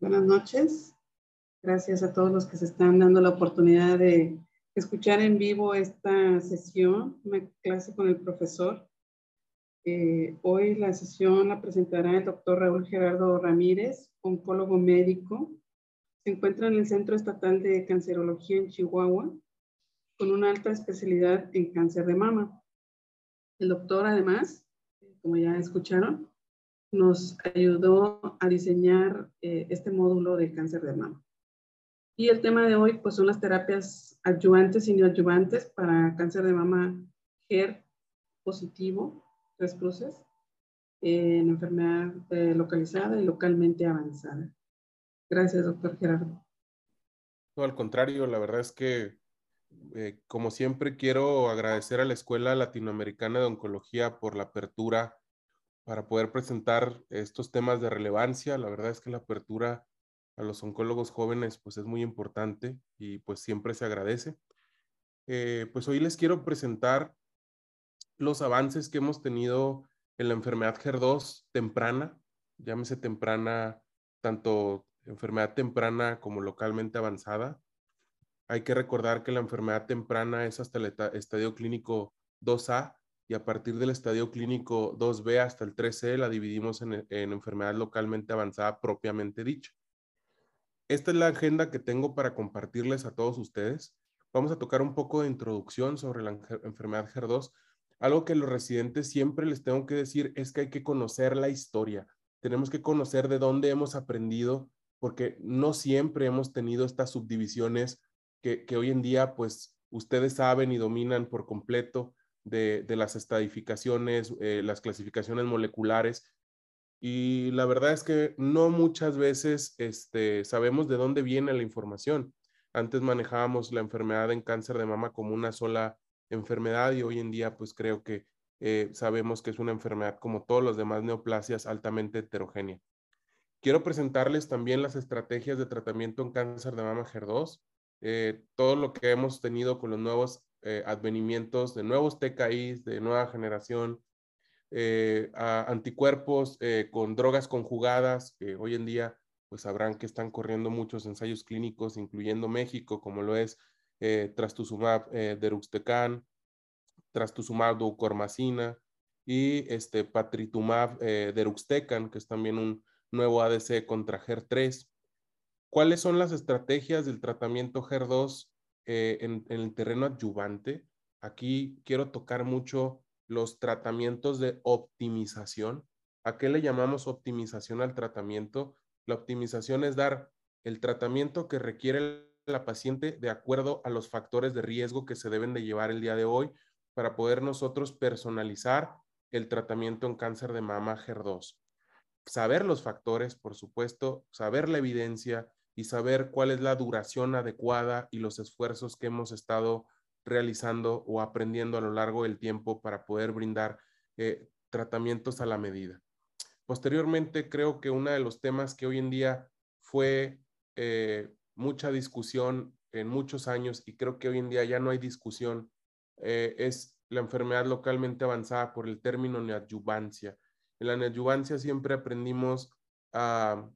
Buenas noches. Gracias a todos los que se están dando la oportunidad de escuchar en vivo esta sesión, una clase con el profesor. Eh, hoy la sesión la presentará el doctor Raúl Gerardo Ramírez, oncólogo médico. Se encuentra en el Centro Estatal de Cancerología en Chihuahua, con una alta especialidad en cáncer de mama. El doctor, además, como ya escucharon, nos ayudó a diseñar eh, este módulo de cáncer de mama. Y el tema de hoy, pues, son las terapias adyuvantes y neoadyuvantes para cáncer de mama HER positivo, tres cruces, en enfermedad eh, localizada y localmente avanzada. Gracias, doctor Gerardo. No, al contrario, la verdad es que, eh, como siempre, quiero agradecer a la Escuela Latinoamericana de Oncología por la apertura para poder presentar estos temas de relevancia. La verdad es que la apertura a los oncólogos jóvenes pues es muy importante y pues siempre se agradece. Eh, pues hoy les quiero presentar los avances que hemos tenido en la enfermedad HER2 temprana, llámese temprana, tanto enfermedad temprana como localmente avanzada. Hay que recordar que la enfermedad temprana es hasta el estadio clínico 2A y a partir del estadio clínico 2B hasta el 3C la dividimos en, enfermedad localmente avanzada propiamente dicha. Esta es la agenda que tengo para compartirles a todos ustedes. Vamos a tocar un poco de introducción sobre la enfermedad HER2. Algo que los residentes siempre les tengo que decir es que hay que conocer la historia. Tenemos que conocer de dónde hemos aprendido, porque no siempre hemos tenido estas subdivisiones que, que hoy en día, pues, ustedes saben y dominan por completo de, las estadificaciones, eh, las clasificaciones moleculares. Y la verdad es que no muchas veces este, sabemos de dónde viene la información. Antes manejábamos la enfermedad en cáncer de mama como una sola enfermedad y hoy en día pues creo que eh, sabemos que es una enfermedad como todos los demás neoplasias altamente heterogénea. Quiero presentarles también las estrategias de tratamiento en cáncer de mama HER2, eh, todo lo que hemos tenido con los nuevos eh, advenimientos de nuevos TKIs de nueva generación, eh, anticuerpos eh, con drogas conjugadas, que hoy en día pues sabrán que están corriendo muchos ensayos clínicos, incluyendo México, como lo es trastuzumab deruxtecan, trastuzumab duocormacina y este patritumab deruxtecan, que es también un nuevo ADC contra HER3. ¿Cuáles son las estrategias del tratamiento HER2 eh, en, el terreno adyuvante, aquí quiero tocar mucho los tratamientos de optimización. ¿A qué le llamamos optimización al tratamiento? La optimización es dar el tratamiento que requiere la paciente de acuerdo a los factores de riesgo que se deben de llevar el día de hoy para poder nosotros personalizar el tratamiento en cáncer de mama HER2. Saber los factores, por supuesto, saber la evidencia, y saber cuál es la duración adecuada y los esfuerzos que hemos estado realizando o aprendiendo a lo largo del tiempo para poder brindar eh, tratamientos a la medida. Posteriormente, creo que uno de los temas que hoy en día fue eh, mucha discusión en muchos años y creo que hoy en día ya no hay discusión eh, es la enfermedad localmente avanzada por el término neoadyuvancia. En la neoadyuvancia siempre aprendimos a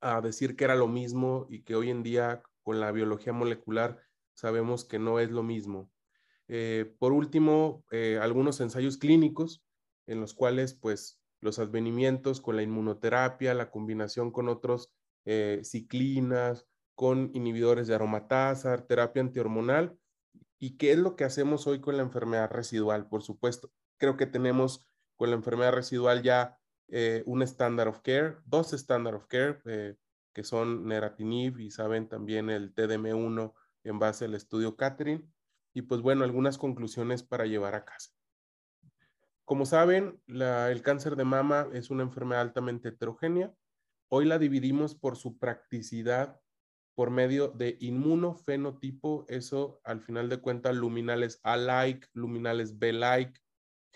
a decir que era lo mismo y que hoy en día con la biología molecular sabemos que no es lo mismo. Eh, por último, eh, algunos ensayos clínicos en los cuales pues los advenimientos con la inmunoterapia, la combinación con otros eh, ciclinas, con inhibidores de aromatasa, terapia antihormonal. ¿Y qué es lo que hacemos hoy con la enfermedad residual? Por supuesto, creo que tenemos con la enfermedad residual ya eh, un standard of care, dos standard of care, eh, que son neratinib y saben también el TDM1 en base al estudio Catherine. Y pues bueno, algunas conclusiones para llevar a casa. Como saben, el cáncer de mama es una enfermedad altamente heterogénea. Hoy la dividimos por su practicidad por medio de inmunofenotipo, eso al final de cuentas luminales A-like, luminales B-like,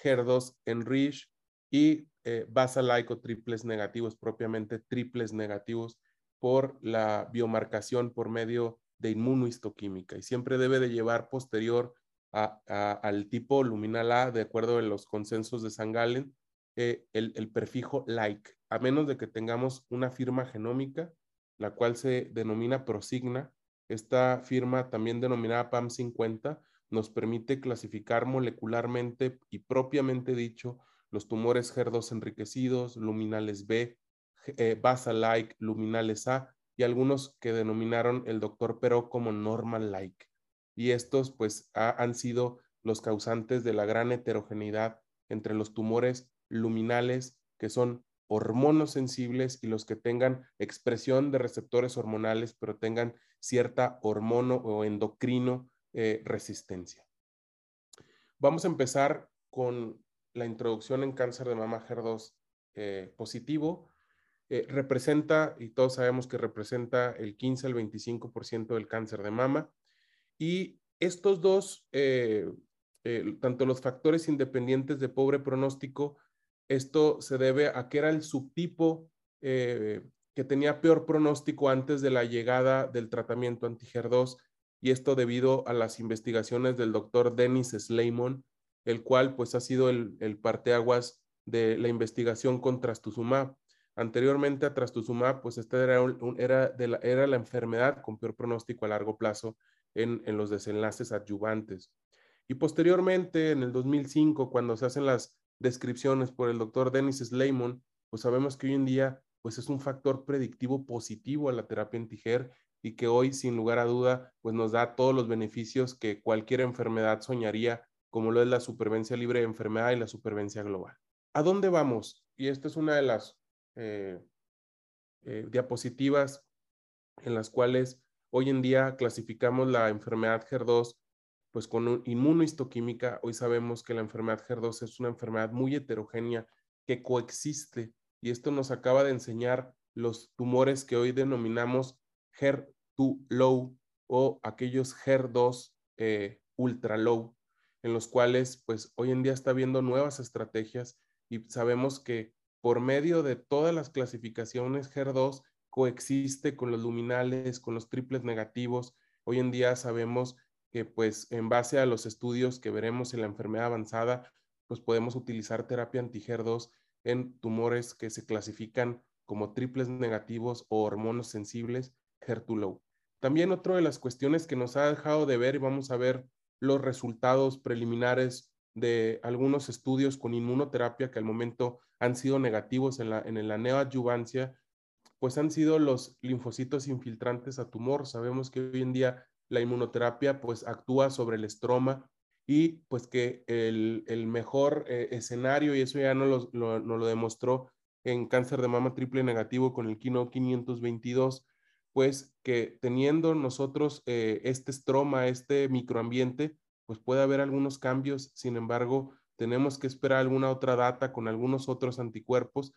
HER2 enrich y eh, basalaico triples negativos, propiamente triples negativos por la biomarcación por medio de inmunohistoquímica y siempre debe de llevar posterior al tipo luminal A, de acuerdo a los consensos de San Galen, eh, el, el, prefijo like, a menos de que tengamos una firma genómica la cual se denomina Prosigna. Esta firma, también denominada PAM50, nos permite clasificar molecularmente y propiamente dicho los tumores HER2 enriquecidos, luminales B, eh, basal-like, luminales A y algunos que denominaron el doctor Peró como normal-like. Y estos pues han sido los causantes de la gran heterogeneidad entre los tumores luminales que son hormonos sensibles y los que tengan expresión de receptores hormonales, pero tengan cierta hormono o endocrino eh, resistencia. Vamos a empezar con la introducción en cáncer de mama HER2 eh, positivo. Eh, representa, y todos sabemos que representa el 15 al 25% del cáncer de mama. Y estos dos, tanto los factores independientes de pobre pronóstico esto se debe a que era el subtipo eh, que tenía peor pronóstico antes de la llegada del tratamiento anti-HER2 y esto debido a las investigaciones del doctor Dennis Sleiman, el cual pues ha sido el, el parteaguas de la investigación con trastuzumab. Anteriormente a trastuzumab, pues esta era, era, de la, era la enfermedad con peor pronóstico a largo plazo en, en los desenlaces adyuvantes. Y posteriormente, en el 2005, cuando se hacen las descripciones por el doctor Dennis Sleiman, pues sabemos que hoy en día pues es un factor predictivo positivo a la terapia en Tijer y que hoy sin lugar a duda pues nos da todos los beneficios que cualquier enfermedad soñaría, como lo es la supervivencia libre de enfermedad y la supervivencia global. ¿A dónde vamos? Y esta es una de las eh, eh, diapositivas en las cuales hoy en día clasificamos la enfermedad HER2 pues con inmunohistoquímica, hoy sabemos que la enfermedad HER2 es una enfermedad muy heterogénea que coexiste y esto nos acaba de enseñar los tumores que hoy denominamos HER2 low o aquellos HER2 eh, en los cuales pues hoy en día está habiendo nuevas estrategias y sabemos que por medio de todas las clasificaciones HER2 coexiste con los luminales, con los triples negativos. Hoy en día sabemos que pues en base a los estudios que veremos en la enfermedad avanzada, pues podemos utilizar terapia anti-HER2 en tumores que se clasifican como triples negativos o hormonos sensibles HER2 low. También otra de las cuestiones que nos ha dejado de ver y vamos a ver los resultados preliminares de algunos estudios con inmunoterapia que al momento han sido negativos en la, en la neoadyuvancia, pues han sido los linfocitos infiltrantes a tumor. Sabemos que hoy en día la inmunoterapia pues actúa sobre el estroma y pues que el, mejor eh, escenario, y eso ya nos lo, lo, demostró en cáncer de mama triple negativo con el Kino 522, pues que teniendo nosotros eh, este estroma, este microambiente, pues puede haber algunos cambios, sin embargo, tenemos que esperar alguna otra data con algunos otros anticuerpos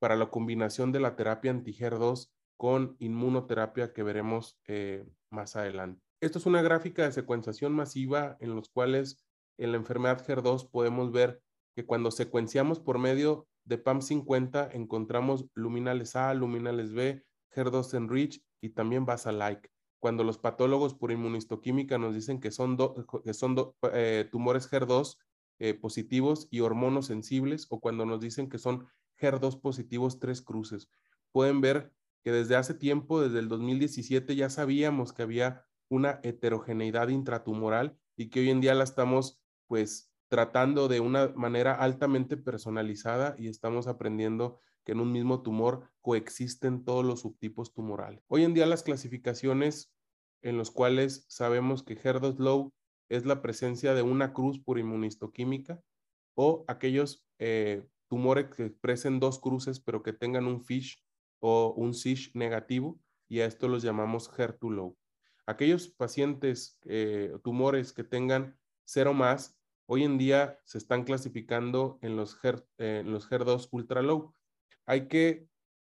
para la combinación de la terapia anti-HER2 con inmunoterapia que veremos eh, más adelante. Esto es una gráfica de secuenciación masiva en los cuales en la enfermedad HER2 podemos ver que cuando secuenciamos por medio de PAM50 encontramos luminales A, luminales B, HER2 enrich y también basal-like. Cuando los patólogos por inmunistoquímica nos dicen que son, que son eh, tumores HER2 eh, positivos y hormonos sensibles o cuando nos dicen que son HER2 positivos tres cruces. Pueden ver que desde hace tiempo, desde el 2017, ya sabíamos que había una heterogeneidad intratumoral y que hoy en día la estamos pues tratando de una manera altamente personalizada y estamos aprendiendo que en un mismo tumor coexisten todos los subtipos tumorales. Hoy en día las clasificaciones en los cuales sabemos que HER2 low es la presencia de una cruz por inmunistoquímica o aquellos eh, tumores que expresen dos cruces pero que tengan un FISH o un SISH negativo y a esto los llamamos HER2 low. Aquellos pacientes, eh, tumores que tengan cero más, hoy en día se están clasificando en los, HER, eh, los HER2 ultra low. Hay que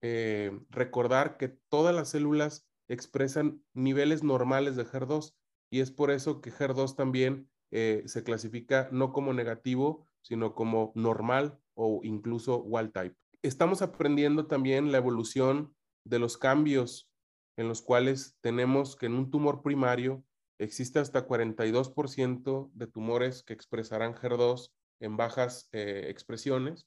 eh, recordar que todas las células expresan niveles normales de HER2 y es por eso que HER2 también se clasifica no como negativo, sino como normal o incluso wild type. Estamos aprendiendo también la evolución de los cambios en los cuales tenemos que en un tumor primario existe hasta 42% de tumores que expresarán HER2 en bajas eh, expresiones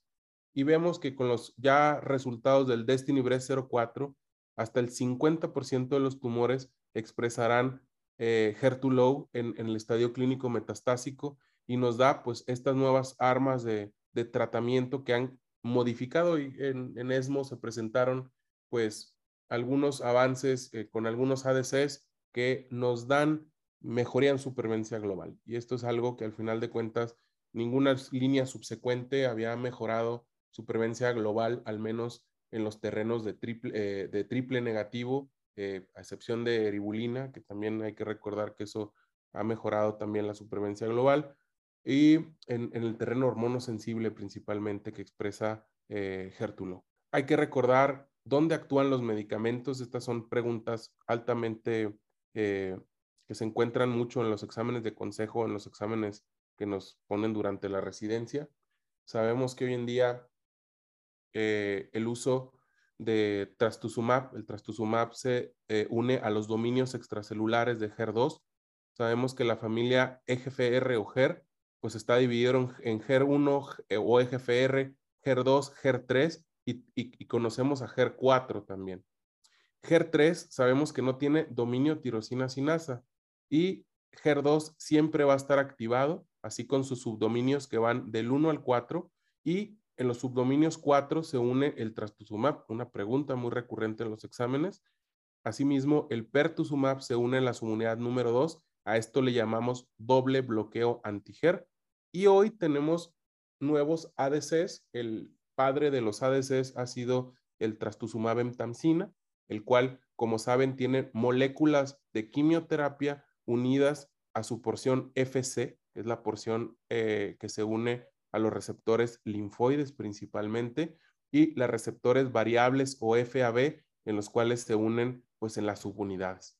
y vemos que con los ya resultados del Destiny Breast 04 hasta el 50% de los tumores expresarán eh, HER2-low en, el estadio clínico metastásico y nos da pues estas nuevas armas de, tratamiento que han modificado y en, ESMO se presentaron pues algunos avances eh, con algunos ADCs que nos dan mejoría en supervivencia global. Y esto es algo que al final de cuentas ninguna línea subsecuente había mejorado supervivencia global, al menos en los terrenos de triple, eh, de triple negativo, eh, a excepción de eribulina, que también hay que recordar que eso ha mejorado también la supervivencia global, y en, el terreno hormono sensible principalmente que expresa eh, Gertulo. Hay que recordar dónde actúan los medicamentos. Estas son preguntas altamente eh, que se encuentran mucho en los exámenes de consejo, en los exámenes que nos ponen durante la residencia. Sabemos que hoy en día eh, el uso de trastuzumab, el trastuzumab se eh, une a los dominios extracelulares de HER2. Sabemos que la familia EGFR o HER, pues está dividido en, HER1 eh, o EGFR, HER2, HER3 y, y conocemos a HER4 también. HER3 sabemos que no tiene dominio tirosina sinasa y HER2 siempre va a estar activado, así con sus subdominios que van del 1 al 4 y en los subdominios 4 se une el trastuzumab, una pregunta muy recurrente en los exámenes. Asimismo, el pertuzumab se une en la subunidad número 2. A esto le llamamos doble bloqueo antiger. Y hoy tenemos nuevos ADCs. El padre de los ADCs ha sido el trastuzumab emtamsina, el cual, como saben, tiene moléculas de quimioterapia unidas a su porción FC, es la porción eh, que se une a los receptores linfoides principalmente y las receptores variables o FAB en los cuales se unen pues en las subunidades.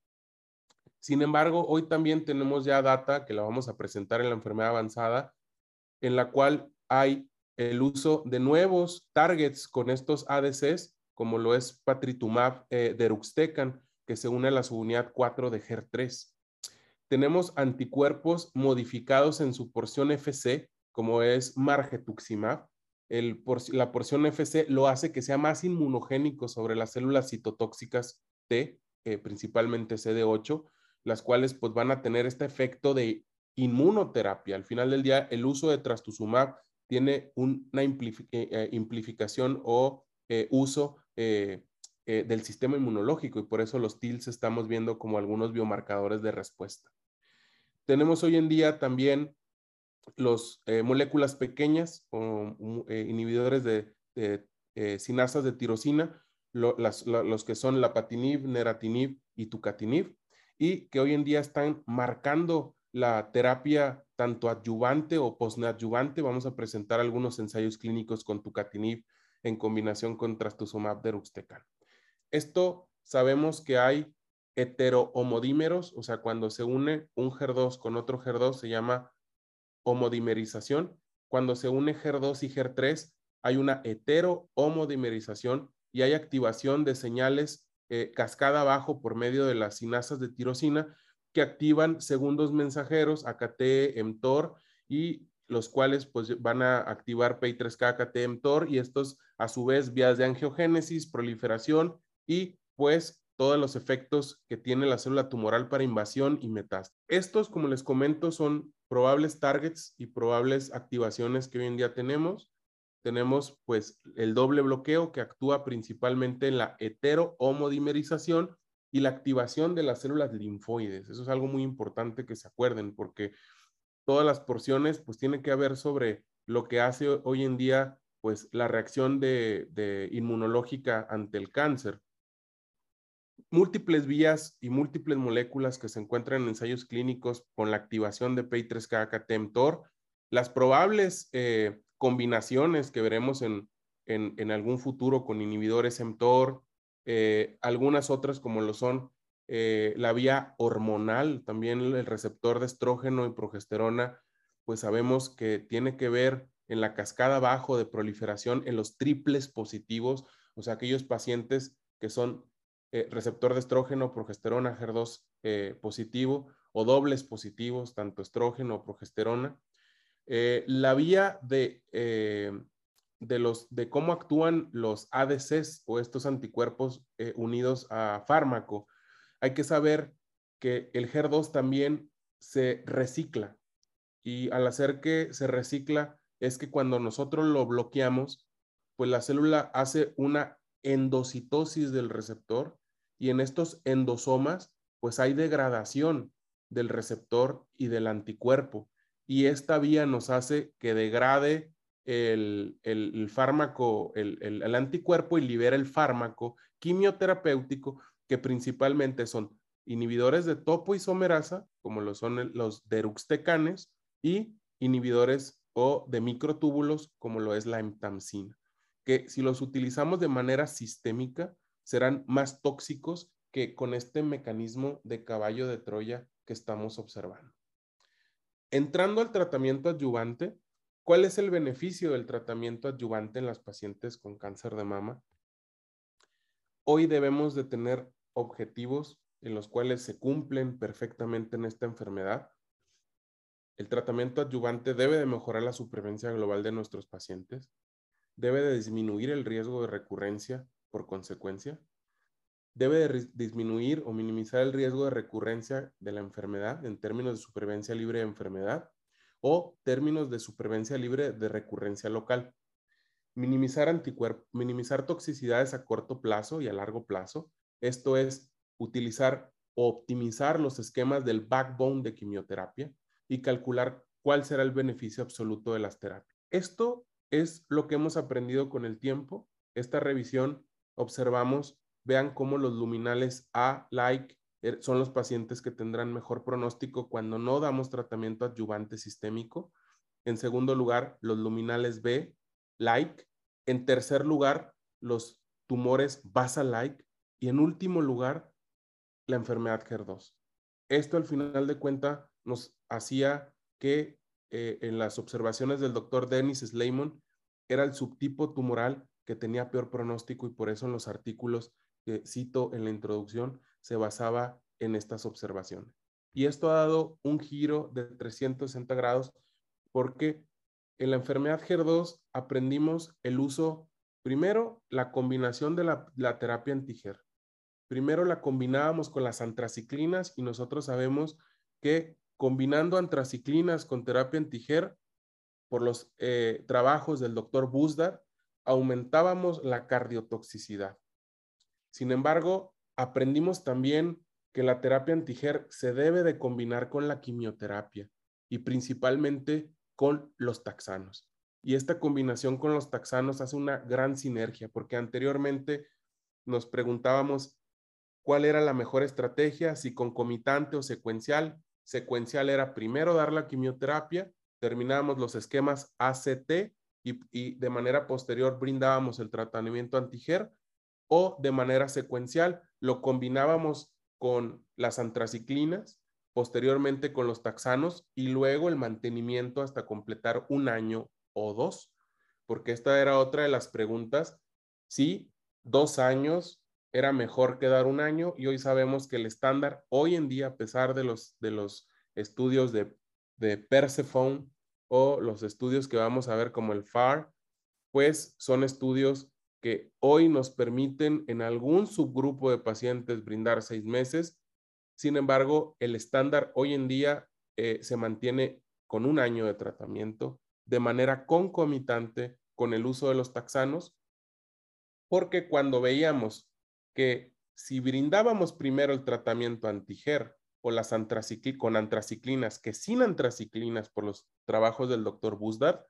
Sin embargo, hoy también tenemos ya data que la vamos a presentar en la enfermedad avanzada, en la cual hay el uso de nuevos targets con estos ADCs, como lo es patritumab eh, deruxtecan, que se une a la subunidad 4 de HER3. Tenemos anticuerpos modificados en su porción FC como es margetuximab, el, la porción FC lo hace que sea más inmunogénico sobre las células citotóxicas T, eh, principalmente CD8, las cuales pues van a tener este efecto de inmunoterapia. Al final del día, el uso de trastuzumab tiene una eh, eh, implicación o uso del sistema inmunológico y por eso los TILs estamos viendo como algunos biomarcadores de respuesta. Tenemos hoy en día también los eh, moléculas pequeñas o eh, inhibidores de, eh, sinasas de tirosina, los que son lapatinib, neratinib y tucatinib, y que hoy en día están marcando la terapia tanto adyuvante o posneadyuvante. Vamos a presentar algunos ensayos clínicos con tucatinib en combinación con trastuzumab deruxtecan. Esto sabemos que hay heterohomodímeros, o sea, cuando se une un HER2 con otro HER2 se llama homodimerización. Cuando se une HER2 y HER3, hay una heterohomodimerización y hay activación de señales eh, cascada abajo por medio de las sinasas de tirosina que activan segundos mensajeros AKT, mTOR y los cuales pues van a activar PI3K, AKT, mTOR y estos a su vez vías de angiogénesis, proliferación y pues todos los efectos que tiene la célula tumoral para invasión y metástasis. Estos, como les comento, son probables targets y probables activaciones que hoy en día tenemos. Tenemos pues el doble bloqueo que actúa principalmente en la heterohomodimerización y la activación de las células linfoides. Eso es algo muy importante que se acuerden porque todas las porciones pues tienen que haber sobre lo que hace hoy en día pues la reacción de, de inmunológica ante el cáncer múltiples vías y múltiples moléculas que se encuentran en ensayos clínicos con la activación de PI3K-mTOR, las probables eh, combinaciones que veremos en, en, algún futuro con inhibidores mTOR, eh, algunas otras como lo son eh, la vía hormonal, también el receptor de estrógeno y progesterona, pues sabemos que tiene que ver en la cascada bajo de proliferación en los triples positivos, o sea, aquellos pacientes que son eh, receptor de estrógeno, progesterona, HER2 eh, positivo o dobles positivos, tanto estrógeno o progesterona. Eh, la vía de de, los, de cómo actúan los ADCs o estos anticuerpos unidos a fármaco, hay que saber que el HER2 también se recicla y al hacer que se recicla es que cuando nosotros lo bloqueamos, pues la célula hace una endocitosis del receptor y en estos endosomas pues hay degradación del receptor y del anticuerpo y esta vía nos hace que degrade el, fármaco, el, el, anticuerpo y libera el fármaco quimioterapéutico que principalmente son inhibidores de topoisomerasa, como lo son los deruxtecanes, y inhibidores o de microtúbulos, como lo es la entamcina, que si los utilizamos de manera sistémica, serán más tóxicos que con este mecanismo de caballo de Troya que estamos observando. Entrando al tratamiento adyuvante, ¿cuál es el beneficio del tratamiento adyuvante en las pacientes con cáncer de mama? Hoy debemos de tener objetivos en los cuales se cumplen perfectamente en esta enfermedad. El tratamiento adyuvante debe de mejorar la supervivencia global de nuestros pacientes, debe de disminuir el riesgo de recurrencia por consecuencia, debe de disminuir o minimizar el riesgo de recurrencia de la enfermedad en términos de supervivencia libre de enfermedad o términos de supervivencia libre de recurrencia local. Minimizar anticuerpos, minimizar toxicidades a corto plazo y a largo plazo. Esto es utilizar o optimizar los esquemas del backbone de quimioterapia y calcular cuál será el beneficio absoluto de las terapias. Esto es lo que hemos aprendido con el tiempo. Esta revisión observamos, vean cómo los luminales A-like er, son los pacientes que tendrán mejor pronóstico cuando no damos tratamiento adyuvante sistémico. En segundo lugar, los luminales B-like. En tercer lugar, los tumores basal-like. Y en último lugar, la enfermedad HER2. Esto al final de cuenta nos hacía que eh, en las observaciones del doctor Dennis Sleiman era el subtipo tumoral que tenía peor pronóstico y por eso en los artículos que cito en la introducción se basaba en estas observaciones. Y esto ha dado un giro de 360 grados porque en la enfermedad HER2 aprendimos el uso, primero, la combinación de la, la terapia anti-HER. Primero la combinábamos con las antraciclinas y nosotros sabemos que combinando antraciclinas con terapia antiger, por los eh, trabajos del doctor Busdar, aumentábamos la cardiotoxicidad. Sin embargo, aprendimos también que la terapia antiger se debe de combinar con la quimioterapia y principalmente con los taxanos. Y esta combinación con los taxanos hace una gran sinergia porque anteriormente nos preguntábamos cuál era la mejor estrategia, si concomitante o secuencial. Secuencial era primero dar la quimioterapia, terminábamos los esquemas ACT y, de manera posterior brindábamos el tratamiento antiger o de manera secuencial. Lo combinábamos con las antraciclinas, posteriormente con los taxanos y luego el mantenimiento hasta completar un año o dos, porque esta era otra de las preguntas, si dos años era mejor que dar un año y hoy sabemos que el estándar hoy en día, a pesar de los, de los estudios de, de Persephone o los estudios que vamos a ver como el FAR, pues son estudios que hoy nos permiten en algún subgrupo de pacientes brindar seis meses. Sin embargo, el estándar hoy en día eh, se mantiene con un año de tratamiento de manera concomitante con el uso de los taxanos, porque cuando veíamos que si brindábamos primero el tratamiento antiger o las con antraciclinas que sin antraciclinas por los trabajos del doctor Busdar,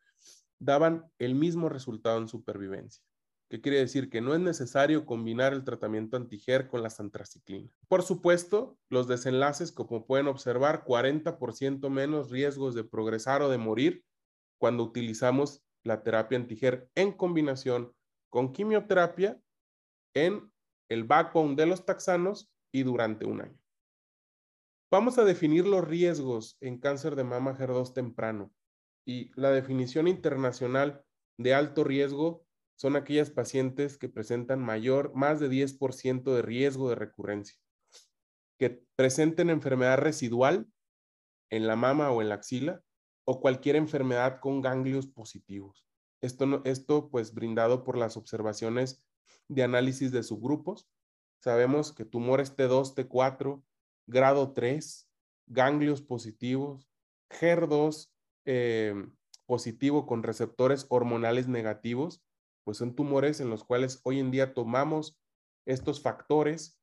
daban el mismo resultado en supervivencia. ¿Qué quiere decir? Que no es necesario combinar el tratamiento antiger con las antraciclinas. Por supuesto, los desenlaces, como pueden observar, 40% menos riesgos de progresar o de morir cuando utilizamos la terapia antiger en combinación con quimioterapia en el backbone de los taxanos y durante un año. Vamos a definir los riesgos en cáncer de mama HER2 temprano. Y la definición internacional de alto riesgo son aquellas pacientes que presentan mayor, más de 10% de riesgo de recurrencia, que presenten enfermedad residual en la mama o en la axila o cualquier enfermedad con ganglios positivos. Esto, esto pues brindado por las observaciones de análisis de subgrupos. Sabemos que tumores T2, T4, grado 3, ganglios positivos, HER2 eh, positivo con receptores hormonales negativos, pues son tumores en los cuales hoy en día tomamos estos factores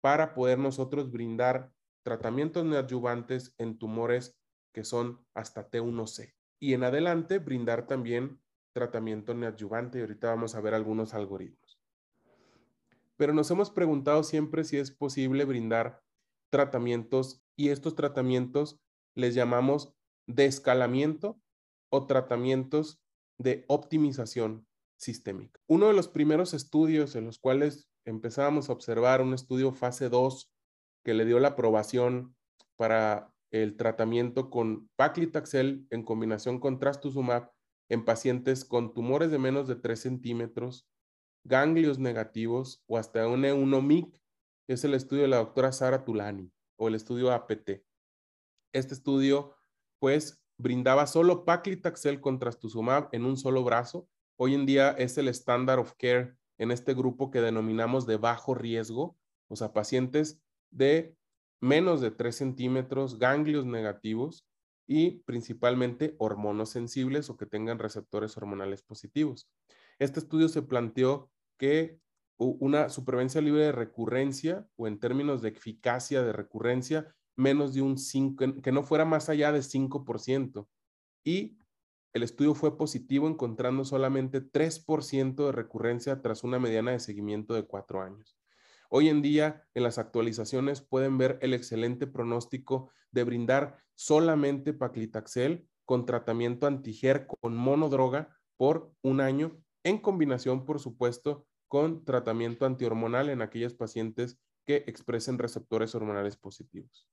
para poder nosotros brindar tratamientos neoadyuvantes en tumores que son hasta T1C. Y en adelante brindar también tratamiento neoadyuvante y ahorita vamos a ver algunos algoritmos. Pero nos hemos preguntado siempre si es posible brindar tratamientos y estos tratamientos les llamamos de escalamiento o tratamientos de optimización sistémica. Uno de los primeros estudios en los cuales empezábamos a observar un estudio fase 2 que le dio la aprobación para el tratamiento con paclitaxel en combinación con trastuzumab en pacientes con tumores de menos de 3 centímetros, ganglios negativos o hasta un E1-MIC, es el estudio de la doctora Sara Tulani o el estudio APT. Este estudio, pues, brindaba solo paclitaxel con trastuzumab en un solo brazo. Hoy en día es el standard of care en este grupo que denominamos de bajo riesgo, o sea, pacientes de menos de 3 centímetros, ganglios negativos y principalmente hormonos sensibles o que tengan receptores hormonales positivos. Este estudio se planteó que una supervivencia libre de recurrencia o en términos de eficacia de recurrencia, menos de un 5, que no fuera más allá de 5%. Y el estudio fue positivo encontrando solamente 3% de recurrencia tras una mediana de seguimiento de cuatro años. Hoy en día, en las actualizaciones pueden ver el excelente pronóstico de brindar solamente paclitaxel con tratamiento antiger con monodroga por un año, en combinación, por supuesto, con tratamiento antihormonal en aquellos pacientes que expresen receptores hormonales positivos.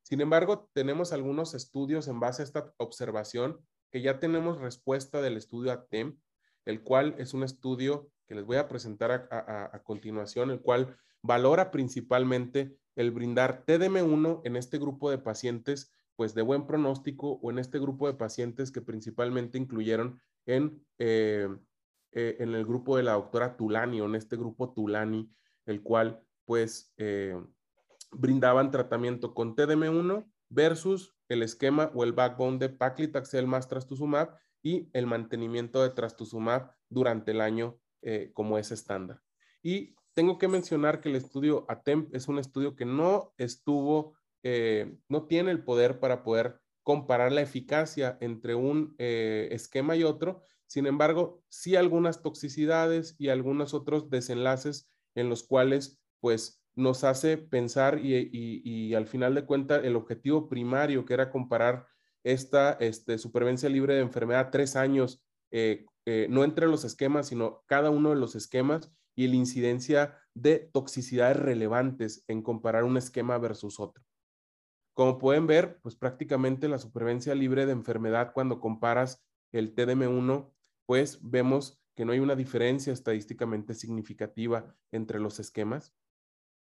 Sin embargo, tenemos algunos estudios en base a esta observación que ya tenemos respuesta del estudio ATEM, el cual es un estudio que les voy a presentar a, continuación, el cual valora principalmente el brindar TDM1 en este grupo de pacientes, pues de buen pronóstico o en este grupo de pacientes que principalmente incluyeron en, eh, eh, en el grupo de la doctora Tulani o en este grupo Tulani, el cual pues eh, brindaban tratamiento con TDM1 versus el esquema o el backbone de paclitaxel más trastuzumab y el mantenimiento de trastuzumab durante el año eh, como es estándar. Y tengo que mencionar que el estudio ATEMP es un estudio que no estuvo, no tiene el poder para poder comparar la eficacia entre un esquema y otro. Sin embargo, sí algunas toxicidades y algunos otros desenlaces en los cuales, pues, nos hace pensar y, al final de cuentas, el objetivo primario que era comparar esta este, supervivencia libre de enfermedad tres años eh, no entre los esquemas, sino cada uno de los esquemas y la incidencia de toxicidades relevantes en comparar un esquema versus otro. Como pueden ver, pues prácticamente la supervivencia libre de enfermedad cuando comparas el TDM1, pues vemos que no hay una diferencia estadísticamente significativa entre los esquemas.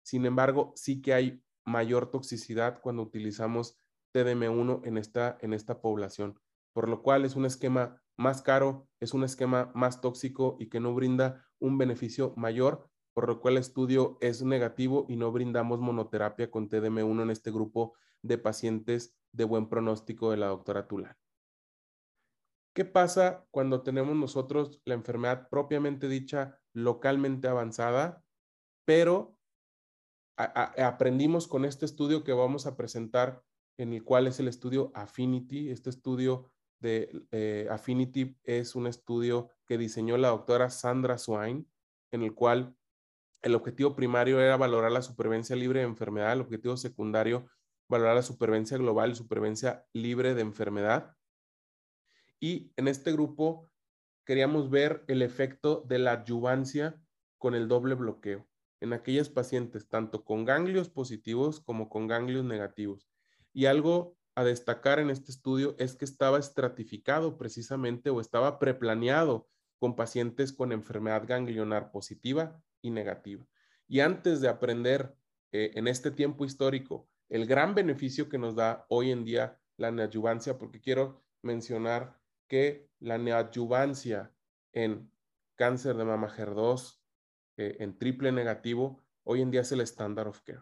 Sin embargo, sí que hay mayor toxicidad cuando utilizamos TDM1 en esta, en esta población, por lo cual es un esquema más caro, es un esquema más tóxico y que no brinda un beneficio mayor, por lo cual el estudio es negativo y no brindamos monoterapia con TDM1 en este grupo de pacientes de buen pronóstico de la doctora Tulán. ¿Qué pasa cuando tenemos nosotros la enfermedad propiamente dicha localmente avanzada, pero aprendimos con este estudio que vamos a presentar, en el cual es el estudio Affinity, este estudio de eh, Affinity es un estudio que diseñó la doctora Sandra Swain, en el cual el objetivo primario era valorar la supervivencia libre de enfermedad, el objetivo secundario, valorar la supervivencia global y supervivencia libre de enfermedad. Y en este grupo queríamos ver el efecto de la adyuvancia con el doble bloqueo en aquellos pacientes, tanto con ganglios positivos como con ganglios negativos. Y algo a destacar en este estudio es que estaba estratificado precisamente o estaba preplaneado con pacientes con enfermedad ganglionar positiva y negativa. Y antes de aprender eh, en este tiempo histórico el gran beneficio que nos da hoy en día la neoadyuvancia, porque quiero mencionar que la neoadyuvancia en cáncer de mama HER2 eh, en triple negativo, hoy en día es el standard of care.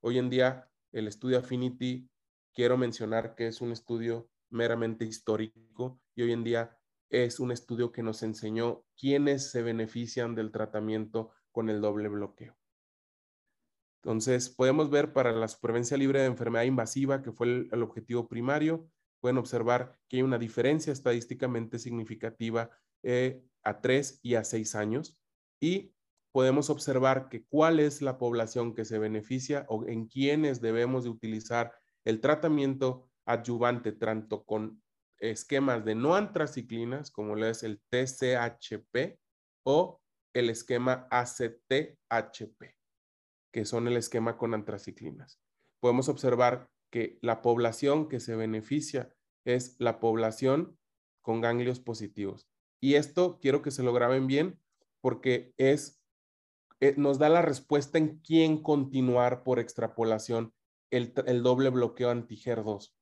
Hoy en día el estudio Affinity, quiero mencionar que es un estudio meramente histórico y hoy en día es un estudio que nos enseñó quiénes se benefician del tratamiento con el doble bloqueo. Entonces, podemos ver para la supervivencia libre de enfermedad invasiva, que fue el, objetivo primario, pueden observar que hay una diferencia estadísticamente significativa eh, a 3 y a 6 años. Y podemos observar que cuál es la población que se beneficia o en quiénes debemos de utilizar el tratamiento adyuvante tanto con esquemas de no antraciclinas, como lo es el TCHP o el esquema ACTHP que son el esquema con antraciclinas. Podemos observar que la población que se beneficia es la población con ganglios positivos. Y esto quiero que se lo graben bien porque es, eh, nos da la respuesta en quién continuar por extrapolación el, doble bloqueo anti-HER2.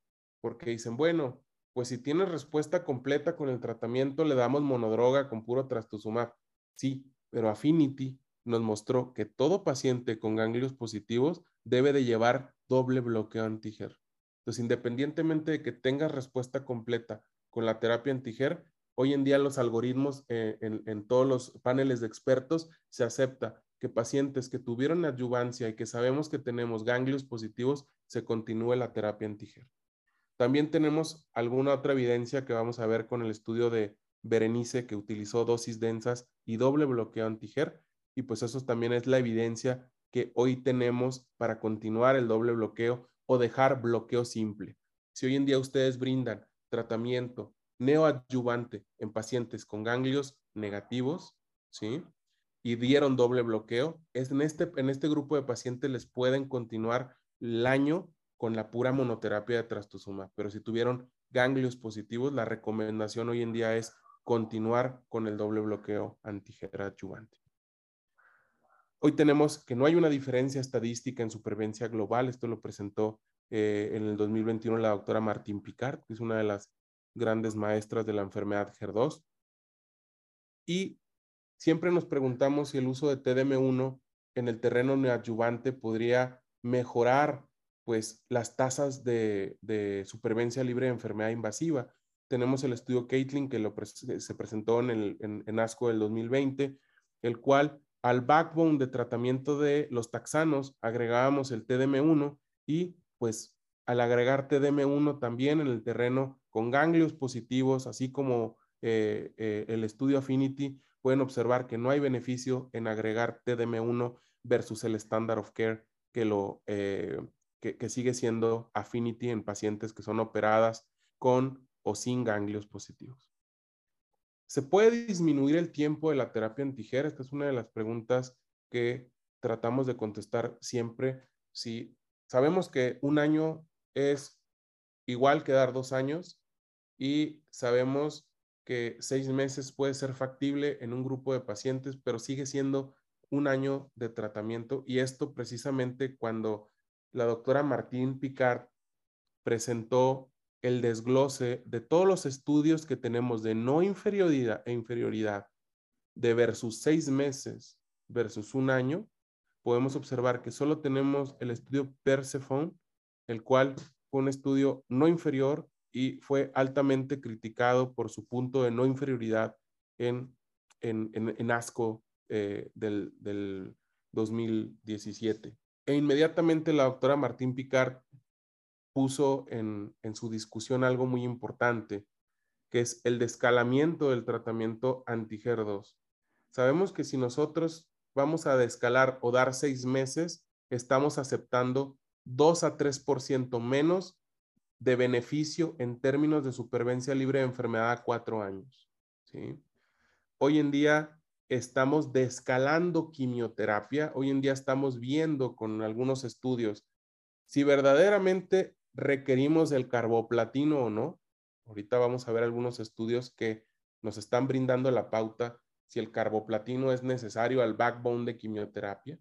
Porque dicen, bueno, pues si tiene respuesta completa con el tratamiento, le damos monodroga con puro trastuzumab. Sí, pero Affinity nos mostró que todo paciente con ganglios positivos debe de llevar doble bloqueo antiger. Entonces, independientemente de que tenga respuesta completa con la terapia antiger, hoy en día los algoritmos eh, en, todos los paneles de expertos se acepta que pacientes que tuvieron adyuvancia y que sabemos que tenemos ganglios positivos, se continúe la terapia antiger. También tenemos alguna otra evidencia que vamos a ver con el estudio de Berenice que utilizó dosis densas y doble bloqueo antiger y pues eso también es la evidencia que hoy tenemos para continuar el doble bloqueo o dejar bloqueo simple. Si hoy en día ustedes brindan tratamiento neoadyuvante en pacientes con ganglios negativos, ¿sí? Y dieron doble bloqueo, es en, este, en este grupo de pacientes les pueden continuar el año con la pura monoterapia de trastuzumab, pero si tuvieron ganglios positivos, la recomendación hoy en día es continuar con el doble bloqueo antigeradjuvante. Hoy tenemos que no hay una diferencia estadística en supervivencia global. Esto lo presentó eh, en el 2021 la doctora Martín Picard, que es una de las grandes maestras de la enfermedad HER2. Y siempre nos preguntamos si el uso de TDM1 en el terreno neoadyuvante podría mejorar pues las tasas de, supervivencia libre de enfermedad invasiva. Tenemos el estudio Caitlin que se presentó en, el, en ASCO del 2020, el cual al backbone de tratamiento de los taxanos agregábamos el TDM1 y pues al agregar TDM1 también en el terreno con ganglios positivos, así como eh, eh, el estudio Affinity, pueden observar que no hay beneficio en agregar TDM1 versus el standard of care que, lo, eh, que sigue siendo Affinity en pacientes que son operadas con o sin ganglios positivos. ¿Se puede disminuir el tiempo de la terapia en? Esta es una de las preguntas que tratamos de contestar siempre. Si sabemos que un año es igual que dar dos años y sabemos que seis meses puede ser factible en un grupo de pacientes, pero sigue siendo un año de tratamiento y esto precisamente cuando la doctora Martín Picard presentó el desglose de todos los estudios que tenemos de no inferioridad e inferioridad de versus seis meses versus un año, podemos observar que solo tenemos el estudio Persephone, el cual fue un estudio no inferior y fue altamente criticado por su punto de no inferioridad en, en, ASCO eh, del, del 2017. E inmediatamente la doctora Martín Picard puso en, su discusión algo muy importante, que es el descalamiento del tratamiento anti-HER2. Sabemos que si nosotros vamos a descalar o dar seis meses, estamos aceptando 2 a 3% menos de beneficio en términos de supervivencia libre de enfermedad a cuatro años. ¿sí? Hoy en día estamos descalando quimioterapia, hoy en día estamos viendo con algunos estudios si verdaderamente requerimos el carboplatino o no. Ahorita vamos a ver algunos estudios que nos están brindando la pauta si el carboplatino es necesario al backbone de quimioterapia,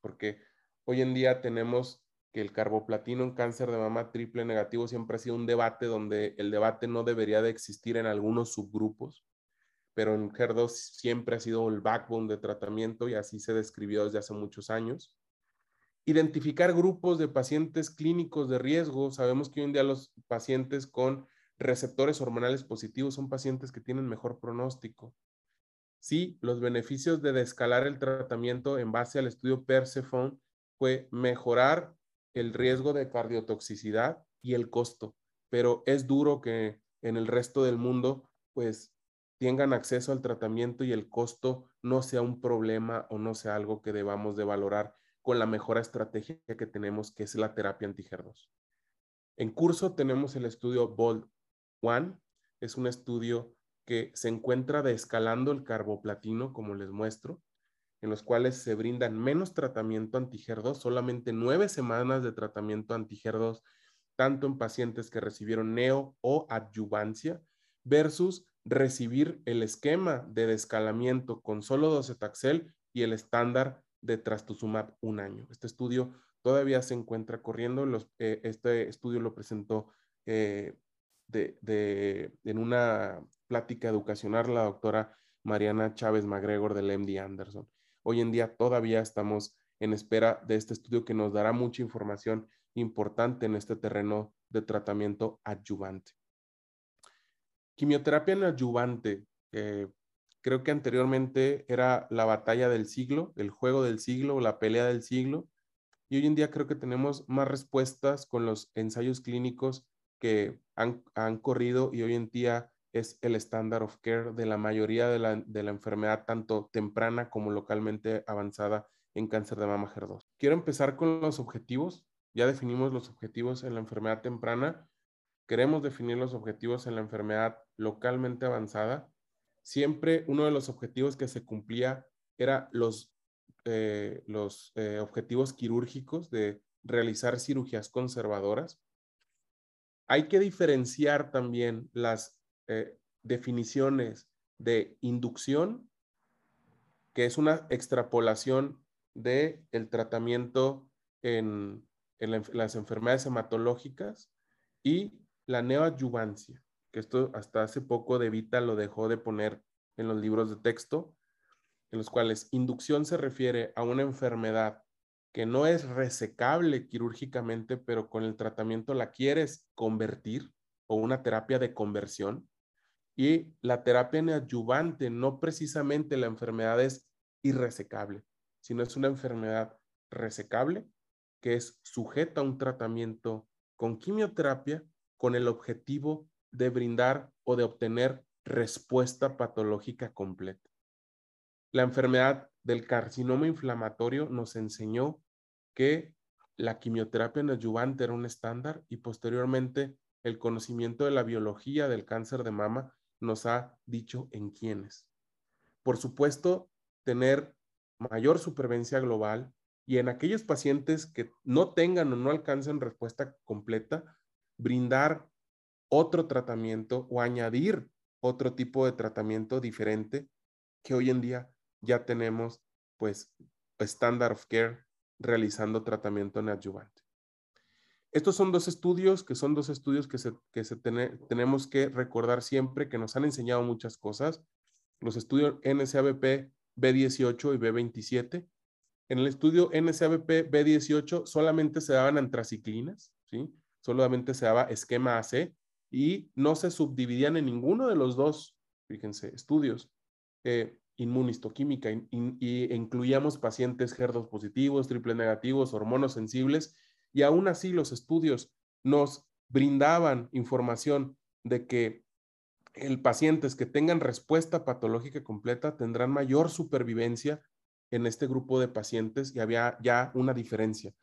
porque hoy en día tenemos que el carboplatino en cáncer de mama triple negativo siempre ha sido un debate donde el debate no debería de existir en algunos subgrupos, pero en HER2 siempre ha sido el backbone de tratamiento y así se describió desde hace muchos años. Identificar grupos de pacientes clínicos de riesgo. Sabemos que hoy en día los pacientes con receptores hormonales positivos son pacientes que tienen mejor pronóstico. Sí, los beneficios de descalar el tratamiento en base al estudio Persephone fue mejorar el riesgo de cardiotoxicidad y el costo, pero es duro que en el resto del mundo pues tengan acceso al tratamiento y el costo no sea un problema o no sea algo que debamos de valorar con la mejor estrategia que tenemos, que es la terapia anti-HER2. En curso tenemos el estudio BOLD One, es un estudio que se encuentra descalando el carboplatino, como les muestro, en los cuales se brindan menos tratamiento anti-HER2, solamente nueve semanas de tratamiento anti-HER2, tanto en pacientes que recibieron neo o adyuvancia, versus recibir el esquema de descalamiento con solo docetaxel y el estándar de trastuzumab un año. Este estudio todavía se encuentra corriendo. Eh, este estudio lo presentó eh, en una plática educacional la doctora Mariana Chávez Magregor del MD Anderson. Hoy en día todavía estamos en espera de este estudio que nos dará mucha información importante en este terreno de tratamiento adyuvante. Quimioterapia en adyuvante. Eh, Creo que anteriormente era la batalla del siglo, el juego del siglo, la pelea del siglo. Y hoy en día creo que tenemos más respuestas con los ensayos clínicos que han, corrido y hoy en día es el estándar of care de la mayoría de la, de la enfermedad, tanto temprana como localmente avanzada en cáncer de mama HER2. Quiero empezar con los objetivos. Ya definimos los objetivos en la enfermedad temprana. Queremos definir los objetivos en la enfermedad localmente avanzada siempre uno de los objetivos que se cumplía era los, eh, los eh, objetivos quirúrgicos de realizar cirugías conservadoras. Hay que diferenciar también las eh, definiciones de inducción, que es una extrapolación del el tratamiento en, en las enfermedades hematológicas, y la neoadyuvancia, que esto hasta hace poco De Vita lo dejó de poner en los libros de texto, en los cuales inducción se refiere a una enfermedad que no es resecable quirúrgicamente, pero con el tratamiento la quieres convertir o una terapia de conversión. Y la terapia neoadyuvante no precisamente la enfermedad es irresecable, sino es una enfermedad resecable que es sujeta a un tratamiento con quimioterapia con el objetivo de brindar o de obtener respuesta patológica completa. La enfermedad del carcinoma inflamatorio nos enseñó que la quimioterapia neoadyuvante era un estándar y posteriormente el conocimiento de la biología del cáncer de mama nos ha dicho en quiénes. Por supuesto, tener mayor supervivencia global y en aquellos pacientes que no tengan o no alcancen respuesta completa, brindar otro tratamiento o añadir otro tipo de tratamiento diferente que hoy en día ya tenemos pues standard of care realizando tratamiento neoadyuvante. Estos son dos estudios que son dos estudios que, se, que se tenemos que recordar siempre que nos han enseñado muchas cosas. Los estudios NSABP B18 y B27. En el estudio NSABP B18 solamente se daban antraciclinas, ¿sí? Solamente se daba esquema AC y no se subdividían en ninguno de los dos, fíjense, estudios, eh, inmunistoquímica y, incluíamos pacientes HER2 positivos, triple negativos, hormonos sensibles, y aún así los estudios nos brindaban información de que el pacientes que tengan respuesta patológica completa tendrán mayor supervivencia en este grupo de pacientes y había ya una diferencia.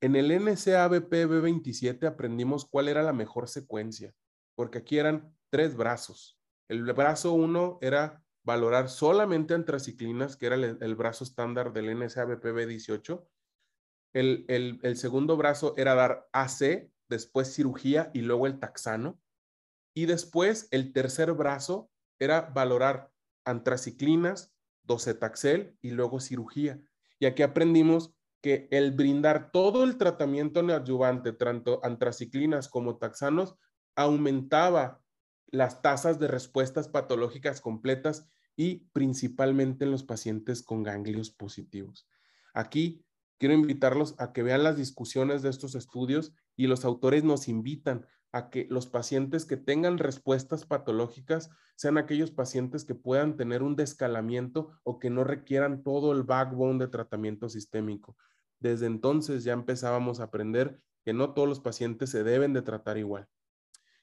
En el NCABP B27 aprendimos cuál era la mejor secuencia porque aquí eran tres brazos. El brazo uno era valorar solamente antraciclinas, que era el, brazo estándar del NSABP 18. El, el, el segundo brazo era dar AC, después cirugía y luego el taxano. Y después el tercer brazo era valorar antraciclinas, docetaxel y luego cirugía. Y aquí aprendimos que el brindar todo el tratamiento neoadyuvante, tanto antraciclinas como taxanos, aumentaba las tasas de respuestas patológicas completas y principalmente en los pacientes con ganglios positivos. Aquí quiero invitarlos a que vean las discusiones de estos estudios y los autores nos invitan a que los pacientes que tengan respuestas patológicas sean aquellos pacientes que puedan tener un descalamiento o que no requieran todo el backbone de tratamiento sistémico. Desde entonces ya empezábamos a aprender que no todos los pacientes se deben de tratar igual.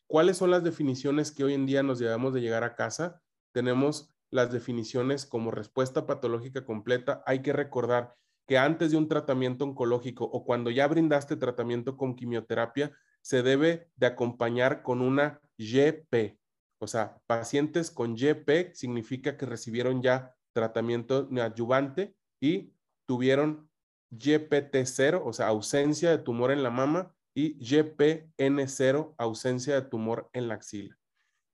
¿Cuáles son las definiciones que hoy en día nos llevamos de llegar a casa? Tenemos las definiciones como respuesta patológica completa. Hay que recordar que antes de un tratamiento oncológico o cuando ya brindaste tratamiento con quimioterapia, se debe de acompañar con una YP. O sea, pacientes con YP significa que recibieron ya tratamiento neoadyuvante y tuvieron YPT0, o sea, ausencia de tumor en la mama, y YPN0, ausencia de tumor en la axila.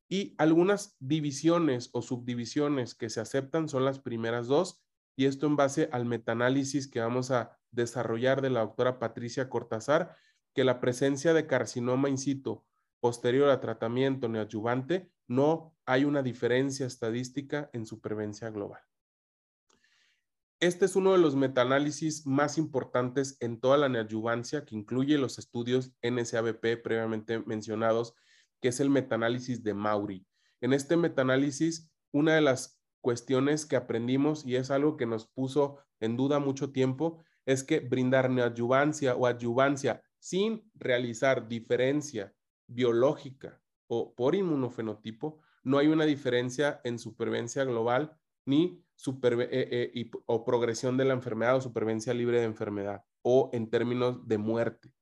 Y algunas divisiones o subdivisiones que se aceptan son las primeras dos, y esto en base al metaanálisis que vamos a desarrollar de la doctora Patricia Cortázar, que la presencia de carcinoma in situ posterior a tratamiento neoadyuvante no hay una diferencia estadística en supervivencia global. Este es uno de los metaanálisis más importantes en toda la neoadyuvancia, que incluye los estudios NSABP previamente mencionados, que es el metaanálisis de Mauri. En este metaanálisis, una de las cuestiones que aprendimos y es algo que nos puso en duda mucho tiempo, es que brindar neoadyuvancia o adyuvancia sin realizar diferencia biológica o por inmunofenotipo, no hay una diferencia en supervivencia global ni eh, eh, o progresión de la enfermedad o supervivencia libre de enfermedad o en términos de muerte.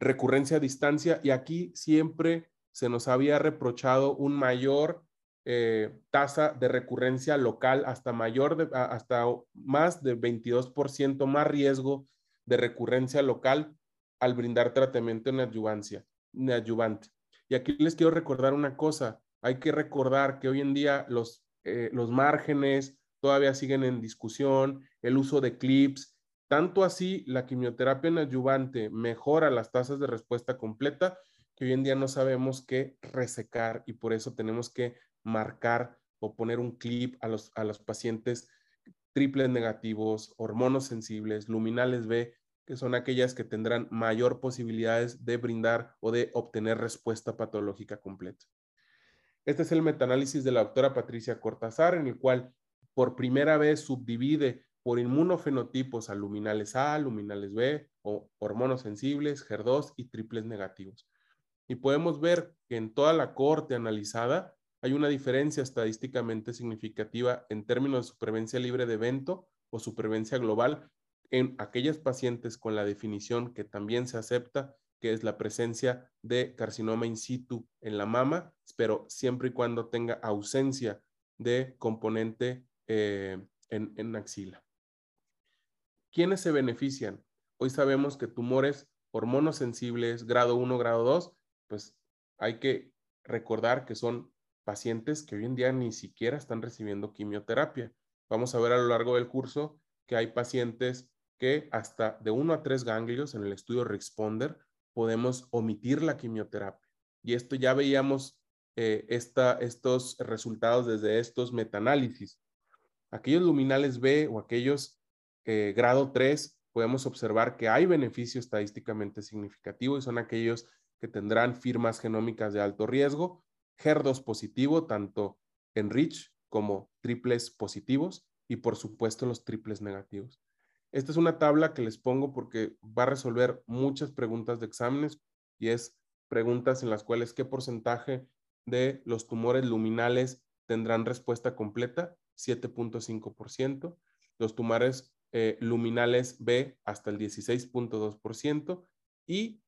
Recurrencia a distancia y aquí siempre se nos había reprochado un mayor eh, tasa de recurrencia local hasta mayor de, hasta más de 22% más riesgo de recurrencia local al brindar tratamiento en adyuvancia, adyuvante. Y aquí les quiero recordar una cosa, hay que recordar que hoy en día los, eh, los márgenes todavía siguen en discusión, el uso de clips, tanto así la quimioterapia en adyuvante mejora las tasas de respuesta completa que hoy en día no sabemos qué resecar y por eso tenemos que marcar o poner un clip a los, a los pacientes triples negativos, hormonos sensibles, luminales B, que son aquellas que tendrán mayor posibilidades de brindar o de obtener respuesta patológica completa. Este es el metaanálisis de la doctora Patricia Cortázar, en el cual por primera vez subdivide por inmunofenotipos a luminales A, luminales B, o hormonos sensibles, HER2 y triples negativos. Y podemos ver que en toda la corte analizada hay una diferencia estadísticamente significativa en términos de supervivencia libre de evento o supervivencia global en aquellas pacientes con la definición que también se acepta, que es la presencia de carcinoma in situ en la mama, pero siempre y cuando tenga ausencia de componente eh, en, axila. ¿Quiénes se benefician? Hoy sabemos que tumores hormonos sensibles, grado 1, grado 2, pues hay que recordar que son pacientes que hoy en día ni siquiera están recibiendo quimioterapia. Vamos a ver a lo largo del curso que hay pacientes que hasta de 1 a 3 ganglios en el estudio Responder podemos omitir la quimioterapia. Y esto ya veíamos eh, estos resultados desde estos metaanálisis. Aquellos luminales B o aquellos eh, grado 3, podemos observar que hay beneficio estadísticamente significativo y son aquellos que tendrán firmas genómicas de alto riesgo, HER2 positivo, tanto en RICH como triples positivos y por supuesto los triples negativos. Esta es una tabla que les pongo porque va a resolver muchas preguntas de exámenes y es preguntas en las cuales qué porcentaje de los tumores luminales tendrán respuesta completa, 7.5%, los tumores eh, luminales B hasta el 16.2% y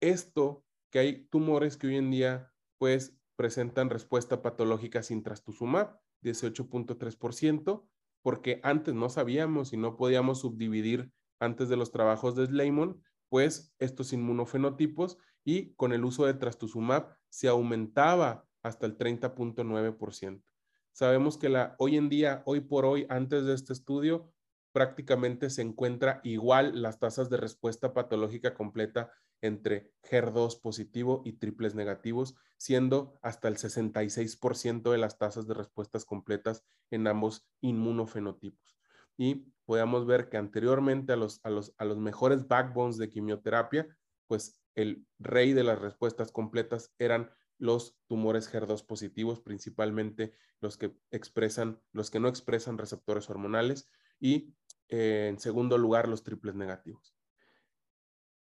esto que hay tumores que hoy en día pues presentan respuesta patológica sin trastuzumab, 18.3%, porque antes no sabíamos y no podíamos subdividir antes de los trabajos de Slayman, pues estos inmunofenotipos y con el uso de trastuzumab se aumentaba hasta el 30.9%. Sabemos que la, hoy en día, hoy por hoy, antes de este estudio, prácticamente se encuentra igual las tasas de respuesta patológica completa entre HER2 positivo y triples negativos, siendo hasta el 66% de las tasas de respuestas completas en ambos inmunofenotipos. Y podemos ver que anteriormente a los, a los, a los mejores backbones de quimioterapia, pues el rey de las respuestas completas eran los tumores HER2 positivos, principalmente los que expresan, los que no expresan receptores hormonales y eh, en segundo lugar los triples negativos.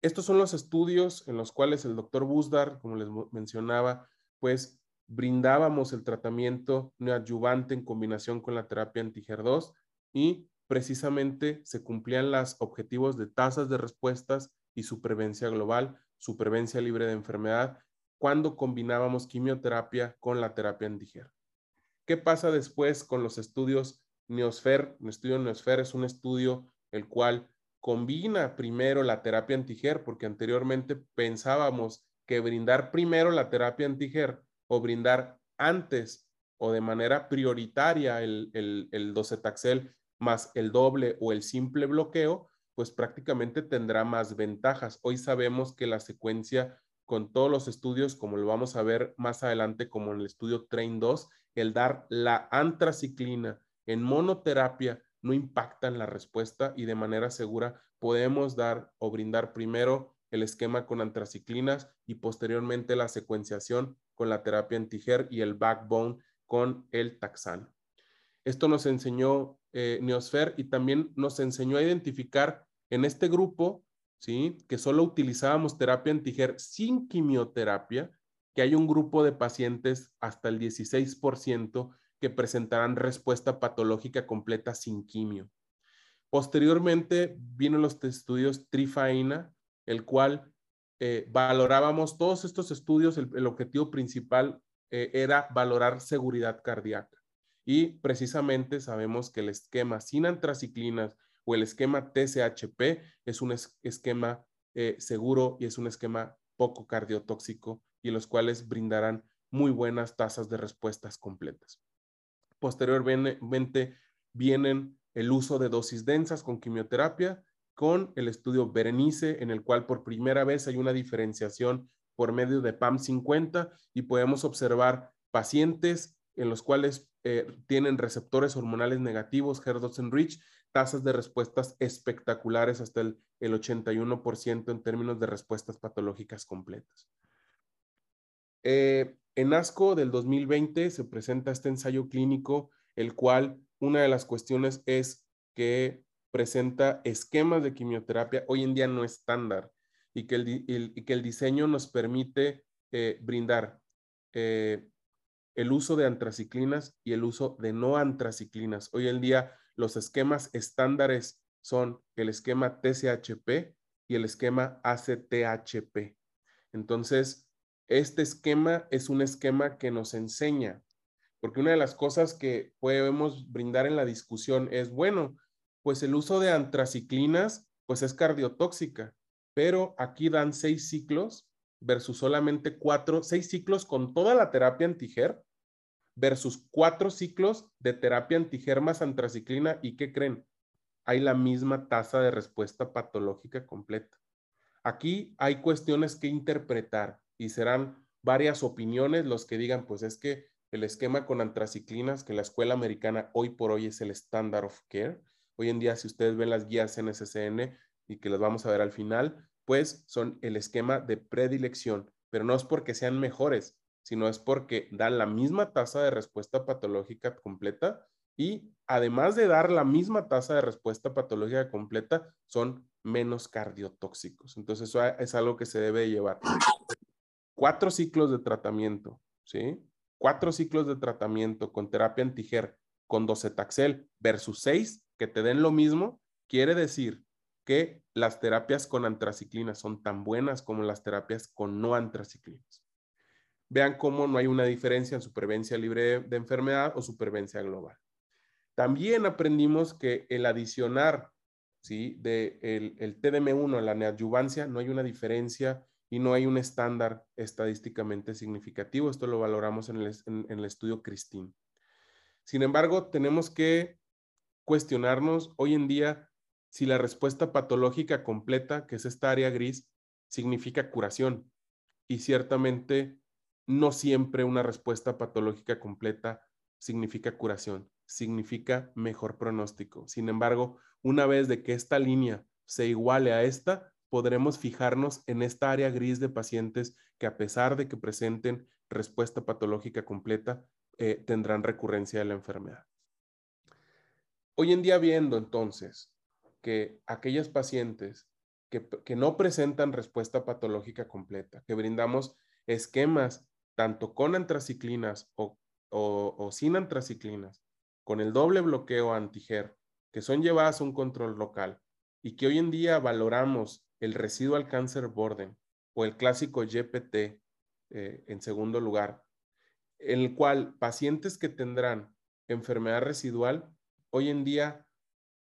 Estos son los estudios en los cuales el doctor Busdar, como les mencionaba, pues brindábamos el tratamiento neoadyuvante en combinación con la terapia anti-HER2 y precisamente se cumplían los objetivos de tasas de respuestas y supervivencia global, supervivencia libre de enfermedad, cuando combinábamos quimioterapia con la terapia anti-HER. ¿Qué pasa después con los estudios Neosfer? El estudio Neosfer es un estudio el cual combina primero la terapia antiger, porque anteriormente pensábamos que brindar primero la terapia antiger o brindar antes o de manera prioritaria el, el, el docetaxel más el doble o el simple bloqueo, pues prácticamente tendrá más ventajas. Hoy sabemos que la secuencia con todos los estudios, como lo vamos a ver más adelante, como en el estudio TRAIN 2, el dar la antraciclina en monoterapia no impactan la respuesta y de manera segura podemos dar o brindar primero el esquema con antraciclinas y posteriormente la secuenciación con la terapia antiger y el backbone con el taxano. Esto nos enseñó eh, Neosfer y también nos enseñó a identificar en este grupo, ¿sí? que solo utilizábamos terapia antiger sin quimioterapia, que hay un grupo de pacientes hasta el 16% que presentarán respuesta patológica completa sin quimio. Posteriormente vino los estudios Trifaina, el cual eh, valorábamos todos estos estudios, el, objetivo principal eh, era valorar seguridad cardíaca. Y precisamente sabemos que el esquema sin antraciclinas o el esquema TCHP es un esquema eh, seguro y es un esquema poco cardiotóxico y los cuales brindarán muy buenas tasas de respuestas completas. Posteriormente vienen el uso de dosis densas con quimioterapia, con el estudio Berenice, en el cual por primera vez hay una diferenciación por medio de PAM50 y podemos observar pacientes en los cuales eh, tienen receptores hormonales negativos, HER2 enrich, tasas de respuestas espectaculares hasta el, 81% en términos de respuestas patológicas completas. Eh, en ASCO del 2020 se presenta este ensayo clínico, el cual una de las cuestiones es que presenta esquemas de quimioterapia hoy en día no estándar y que el, que el diseño nos permite eh, brindar eh, el uso de antraciclinas y el uso de no antraciclinas. Hoy en día los esquemas estándares son el esquema TCHP y el esquema ACTHP. Entonces, este esquema es un esquema que nos enseña, porque una de las cosas que podemos brindar en la discusión es, bueno, pues el uso de antraciclinas, pues es cardiotóxica, pero aquí dan seis ciclos versus solamente cuatro, seis ciclos con toda la terapia antiger versus cuatro ciclos de terapia antiger más antraciclina. ¿Y qué creen? Hay la misma tasa de respuesta patológica completa. Aquí hay cuestiones que interpretar y serán varias opiniones los que digan, pues es que el esquema con antraciclinas, que la escuela americana hoy por hoy es el standard of care. Hoy en día, si ustedes ven las guías NSCN y que las vamos a ver al final, pues son el esquema de predilección, pero no es porque sean mejores, sino es porque dan la misma tasa de respuesta patológica completa y además de dar la misma tasa de respuesta patológica completa, son menos cardiotóxicos. Entonces, eso es algo que se debe llevar cuatro ciclos de tratamiento, ¿sí? Cuatro ciclos de tratamiento con terapia antiger con docetaxel versus seis que te den lo mismo, quiere decir que las terapias con antraciclinas son tan buenas como las terapias con no antraciclinas. Vean cómo no hay una diferencia en supervivencia libre de enfermedad o supervivencia global. También aprendimos que el adicionar ¿sí? de el, el TDM1 a la neoadyuvancia no hay una diferencia y no hay un estándar estadísticamente significativo. Esto lo valoramos en el, estudio Christine. Sin embargo, tenemos que cuestionarnos hoy en día si la respuesta patológica completa, que es esta área gris, significa curación. Y ciertamente no siempre una respuesta patológica completa significa curación, significa mejor pronóstico. Sin embargo, una vez de que esta línea se iguale a esta, podremos fijarnos en esta área gris de pacientes que a pesar de que presenten respuesta patológica completa, eh, tendrán recurrencia de la enfermedad. Hoy en día viendo entonces que aquellas pacientes que, no presentan respuesta patológica completa, que brindamos esquemas tanto con antraciclinas o, o, sin antraciclinas, con el doble bloqueo antiger, que son llevadas a un control local y que hoy en día valoramos el residual cáncer borden o el clásico YPT eh, en segundo lugar, en el cual pacientes que tendrán enfermedad residual, hoy en día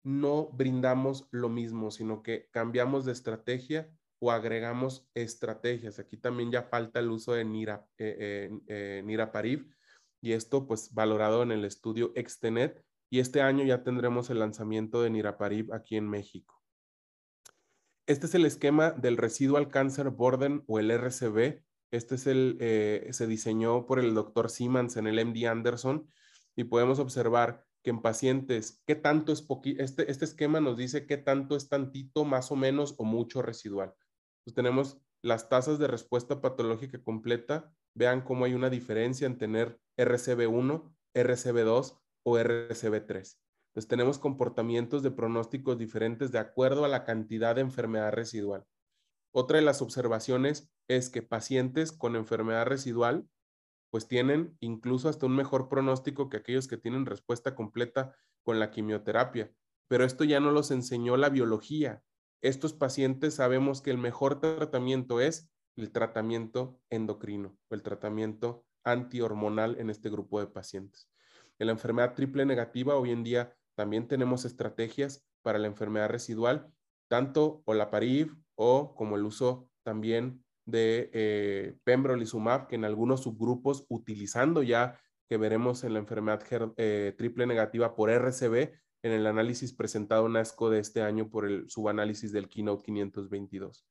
no brindamos lo mismo, sino que cambiamos de estrategia o agregamos estrategias. Aquí también ya falta el uso de Nira, eh, eh, Niraparib y esto pues valorado en el estudio Extenet y este año ya tendremos el lanzamiento de Niraparib aquí en México. Este es el esquema del Residual Cancer Burden o el RCB. Este es el, eh, se diseñó por el doctor Siemens en el MD Anderson y podemos observar que en pacientes, ¿qué tanto es poquito? Este, este esquema nos dice qué tanto es tantito, más o menos o mucho residual. Entonces tenemos las tasas de respuesta patológica completa. Vean cómo hay una diferencia en tener RCB1, RCB2 o RCB3. Entonces tenemos comportamientos de pronósticos diferentes de acuerdo a la cantidad de enfermedad residual. Otra de las observaciones es que pacientes con enfermedad residual pues tienen incluso hasta un mejor pronóstico que aquellos que tienen respuesta completa con la quimioterapia. Pero esto ya no los enseñó la biología. Estos pacientes sabemos que el mejor tratamiento es el tratamiento endocrino o el tratamiento antihormonal en este grupo de pacientes. En la enfermedad triple negativa hoy en día también tenemos estrategias para la enfermedad residual, tanto olaparib o como el uso también de eh, pembrolizumab, que en algunos subgrupos utilizando ya que veremos en la enfermedad eh, triple negativa por RCB en el análisis presentado en ASCO de este año por el subanálisis del Keynote 522.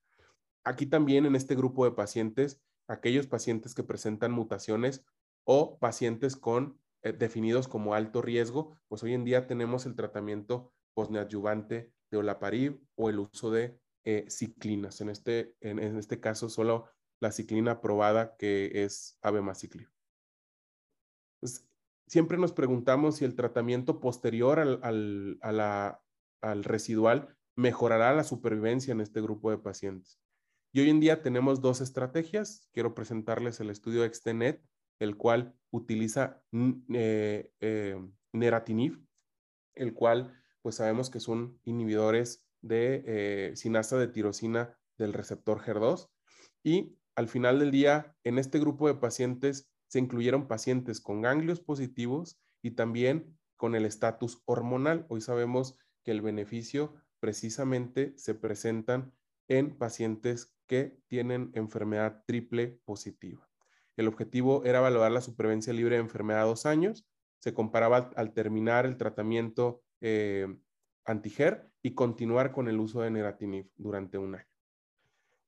Aquí también en este grupo de pacientes, aquellos pacientes que presentan mutaciones o pacientes con eh, definidos como alto riesgo, pues hoy en día tenemos el tratamiento posneadyuvante de olaparib o el uso de eh, ciclinas. En este, en, este caso, solo la ciclina aprobada que es abemaciclib. Pues, siempre nos preguntamos si el tratamiento posterior al, al residual mejorará la supervivencia en este grupo de pacientes. Y hoy en día tenemos dos estrategias. Quiero presentarles el estudio Extenet, el cual utiliza eh, eh, neratinib, el cual pues sabemos que son inhibidores de eh, sinasa de tirosina del receptor HER2 y al final del día en este grupo de pacientes se incluyeron pacientes con ganglios positivos y también con el estatus hormonal. Hoy sabemos que el beneficio precisamente se presentan en pacientes que tienen enfermedad triple positiva. El objetivo era evaluar la supervivencia libre de enfermedad a dos años. Se comparaba al, terminar el tratamiento eh, antiger y continuar con el uso de neratinib durante un año.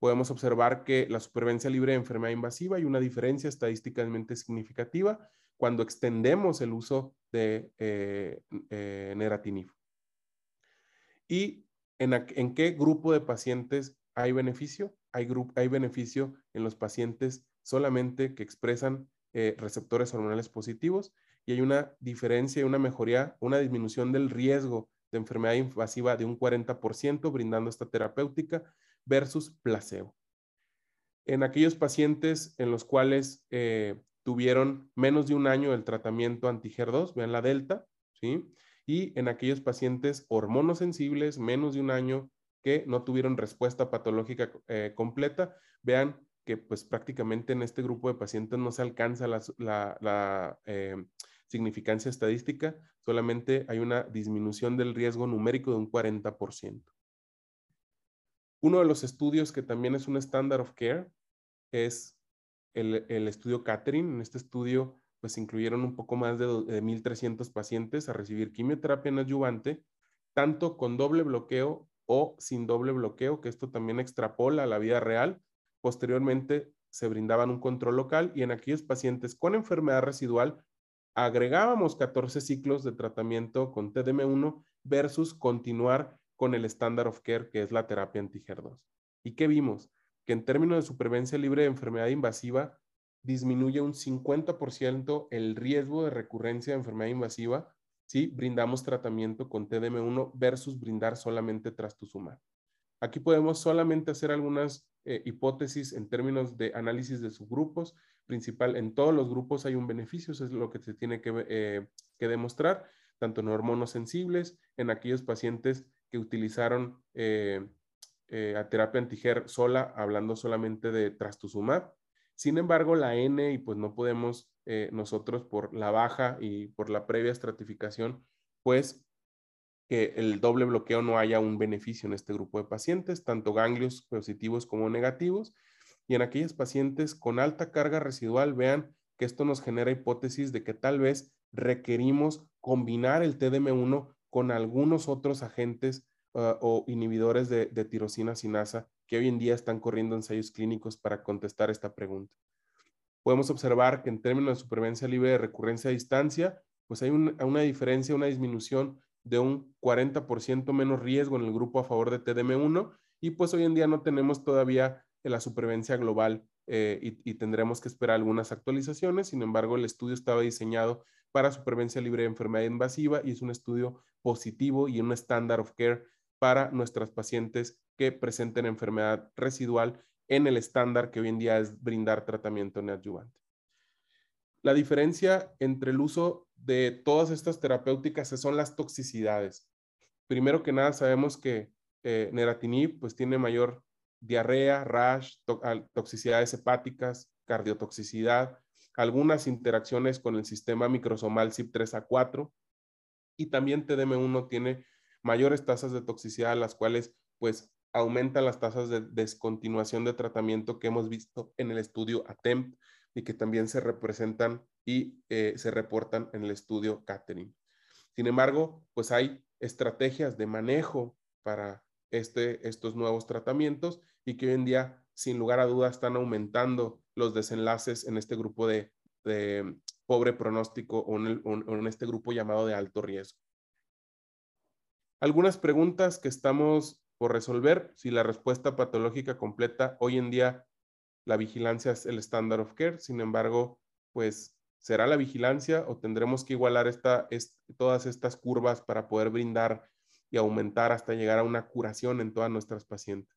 Podemos observar que la supervivencia libre de enfermedad invasiva hay una diferencia estadísticamente significativa cuando extendemos el uso de eh, eh, neratinib. ¿Y en, qué grupo de pacientes hay beneficio? Hay, hay beneficio en los pacientes solamente que expresan eh, receptores hormonales positivos y hay una diferencia y una mejoría, una disminución del riesgo de enfermedad invasiva de un 40% brindando esta terapéutica versus placebo. En aquellos pacientes en los cuales eh, tuvieron menos de un año el tratamiento anti-HER2, vean la delta, ¿sí? Y en aquellos pacientes hormonosensibles, menos de un año que no tuvieron respuesta patológica eh, completa, vean que pues prácticamente en este grupo de pacientes no se alcanza la, eh, significancia estadística, solamente hay una disminución del riesgo numérico de un 40%. Uno de los estudios que también es un standard of care es el, el estudio Catherine. En este estudio pues incluyeron un poco más de, de 1.300 pacientes a recibir quimioterapia en adyuvante, tanto con doble bloqueo o sin doble bloqueo, que esto también extrapola a la vida real. Posteriormente se brindaban un control local y en aquellos pacientes con enfermedad residual agregábamos 14 ciclos de tratamiento con TDM1 versus continuar con el standard of care, que es la terapia anti-HER2. ¿Y qué vimos? Que en términos de supervivencia libre de enfermedad invasiva, disminuye un 50% el riesgo de recurrencia de enfermedad invasiva si brindamos tratamiento con TDM1 versus brindar solamente trastuzumab. Aquí podemos solamente hacer algunas eh, hipótesis en términos de análisis de subgrupos. Principal, en todos los grupos hay un beneficio, eso es lo que se tiene que, eh, demostrar, tanto en hormonos sensibles, en aquellos pacientes que utilizaron eh, a terapia antiger sola, hablando solamente de trastuzumab. Sin embargo, la N, y pues no podemos nosotros por la baja y por la previa estratificación, pues que el doble bloqueo no haya un beneficio en este grupo de pacientes, tanto ganglios positivos como negativos. Y en aquellos pacientes con alta carga residual, vean que esto nos genera hipótesis de que tal vez requerimos combinar el TDM1 con algunos otros agentes ah, o inhibidores de, tirosina sinasa que hoy en día están corriendo ensayos clínicos para contestar esta pregunta. Podemos observar que en términos de supervivencia libre de recurrencia a distancia, pues hay una diferencia, una disminución de un 40% menos riesgo en el grupo a favor de TDM1 y pues hoy en día no tenemos todavía la supervivencia global eh, y, tendremos que esperar algunas actualizaciones. Sin embargo, el estudio estaba diseñado para supervivencia libre de enfermedad invasiva y es un estudio positivo y un standard of care para nuestras pacientes que presenten enfermedad residual en el estándar que hoy en día es brindar tratamiento neoadyuvante. La diferencia entre el uso de todas estas terapéuticas son las toxicidades. Primero que nada, sabemos que eh, neratinib pues tiene mayor diarrea, rash, toxicidades hepáticas, cardiotoxicidad, algunas interacciones con el sistema microsomal CYP3A4 y también TDM1 tiene mayores tasas de toxicidad, las cuales pues aumentan las tasas de descontinuación de tratamiento que hemos visto en el estudio ATEMP y que también se representan y eh, se reportan en el estudio Catering. Sin embargo, pues hay estrategias de manejo para este, estos nuevos tratamientos y que hoy en día, sin lugar a dudas, están aumentando los desenlaces en este grupo de, pobre pronóstico o en, este grupo llamado de alto riesgo. Algunas preguntas que estamos por resolver. Si la respuesta patológica completa hoy en día la vigilancia es el standard of care, sin embargo, pues será la vigilancia o tendremos que igualar esta, todas estas curvas para poder brindar y aumentar hasta llegar a una curación en todas nuestras pacientes.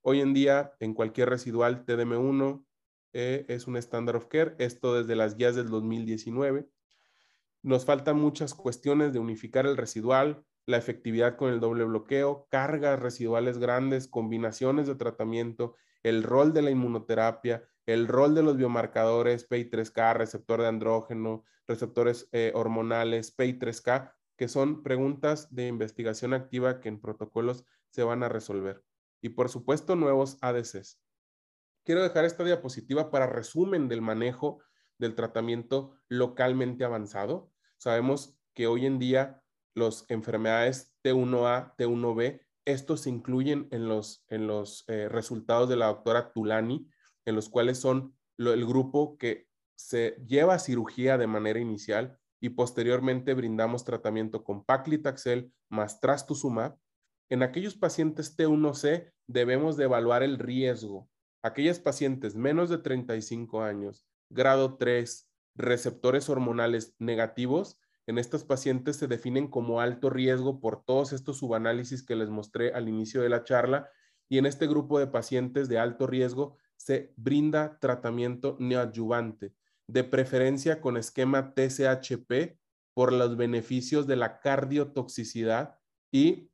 Hoy en día, en cualquier residual TDM1 eh, es un standard of care, esto desde las guías del 2019. Nos faltan muchas cuestiones de unificar el residual, la efectividad con el doble bloqueo, cargas residuales grandes, combinaciones de tratamiento, el rol de la inmunoterapia, el rol de los biomarcadores PI3K, receptor de andrógeno, receptores eh, hormonales, PI3K, que son preguntas de investigación activa que en protocolos se van a resolver. Y por supuesto, nuevos ADCs. Quiero dejar esta diapositiva para resumen del manejo del tratamiento localmente avanzado. Sabemos que hoy en día las enfermedades T1A, T1B estos se incluyen en los, en los eh, resultados de la doctora Tulani, en los cuales son el grupo que se lleva a cirugía de manera inicial y posteriormente brindamos tratamiento con paclitaxel más trastuzumab. En aquellos pacientes T1C debemos de evaluar el riesgo. Aquellas pacientes menos de 35 años, grado 3, receptores hormonales negativos, en estos pacientes se definen como alto riesgo por todos estos subanálisis que les mostré al inicio de la charla y en este grupo de pacientes de alto riesgo se brinda tratamiento neoadyuvante, de preferencia con esquema TCHP por los beneficios de la cardiotoxicidad y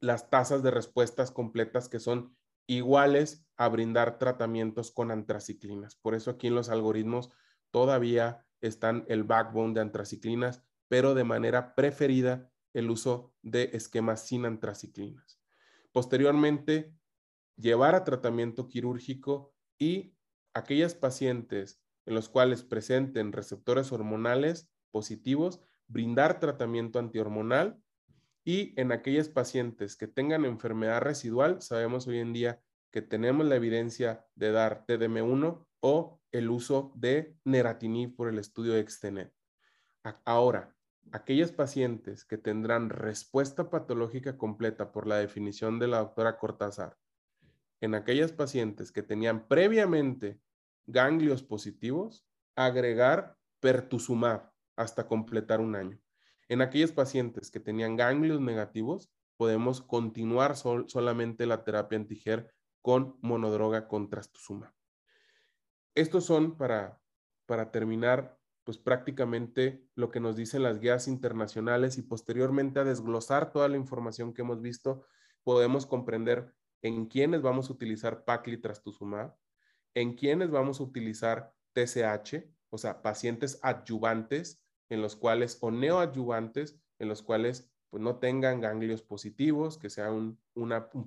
las tasas de respuestas completas que son iguales a brindar tratamientos con antraciclinas. Por eso aquí en los algoritmos todavía están el backbone de antraciclinas pero de manera preferida el uso de esquemas sin antraciclinas. Posteriormente, llevar a tratamiento quirúrgico y aquellas pacientes en los cuales presenten receptores hormonales positivos, brindar tratamiento antihormonal y en aquellas pacientes que tengan enfermedad residual, sabemos hoy en día que tenemos la evidencia de dar TDM1 o el uso de neratinib por el estudio de Extenet. Ahora, aquellas pacientes que tendrán respuesta patológica completa por la definición de la doctora Cortázar, en aquellas pacientes que tenían previamente ganglios positivos, agregar pertuzumab hasta completar un año. En aquellos pacientes que tenían ganglios negativos, podemos continuar solamente la terapia antiger con monodroga con trastuzumab. Estos son para, para terminar, pues prácticamente lo que nos dicen las guías internacionales y posteriormente a desglosar toda la información que hemos visto, podemos comprender en quiénes vamos a utilizar Pacli trastuzumab, en quiénes vamos a utilizar TSH, o sea, pacientes adyuvantes en los cuales, o neoadyuvantes, en los cuales pues, no tengan ganglios positivos, que sea un,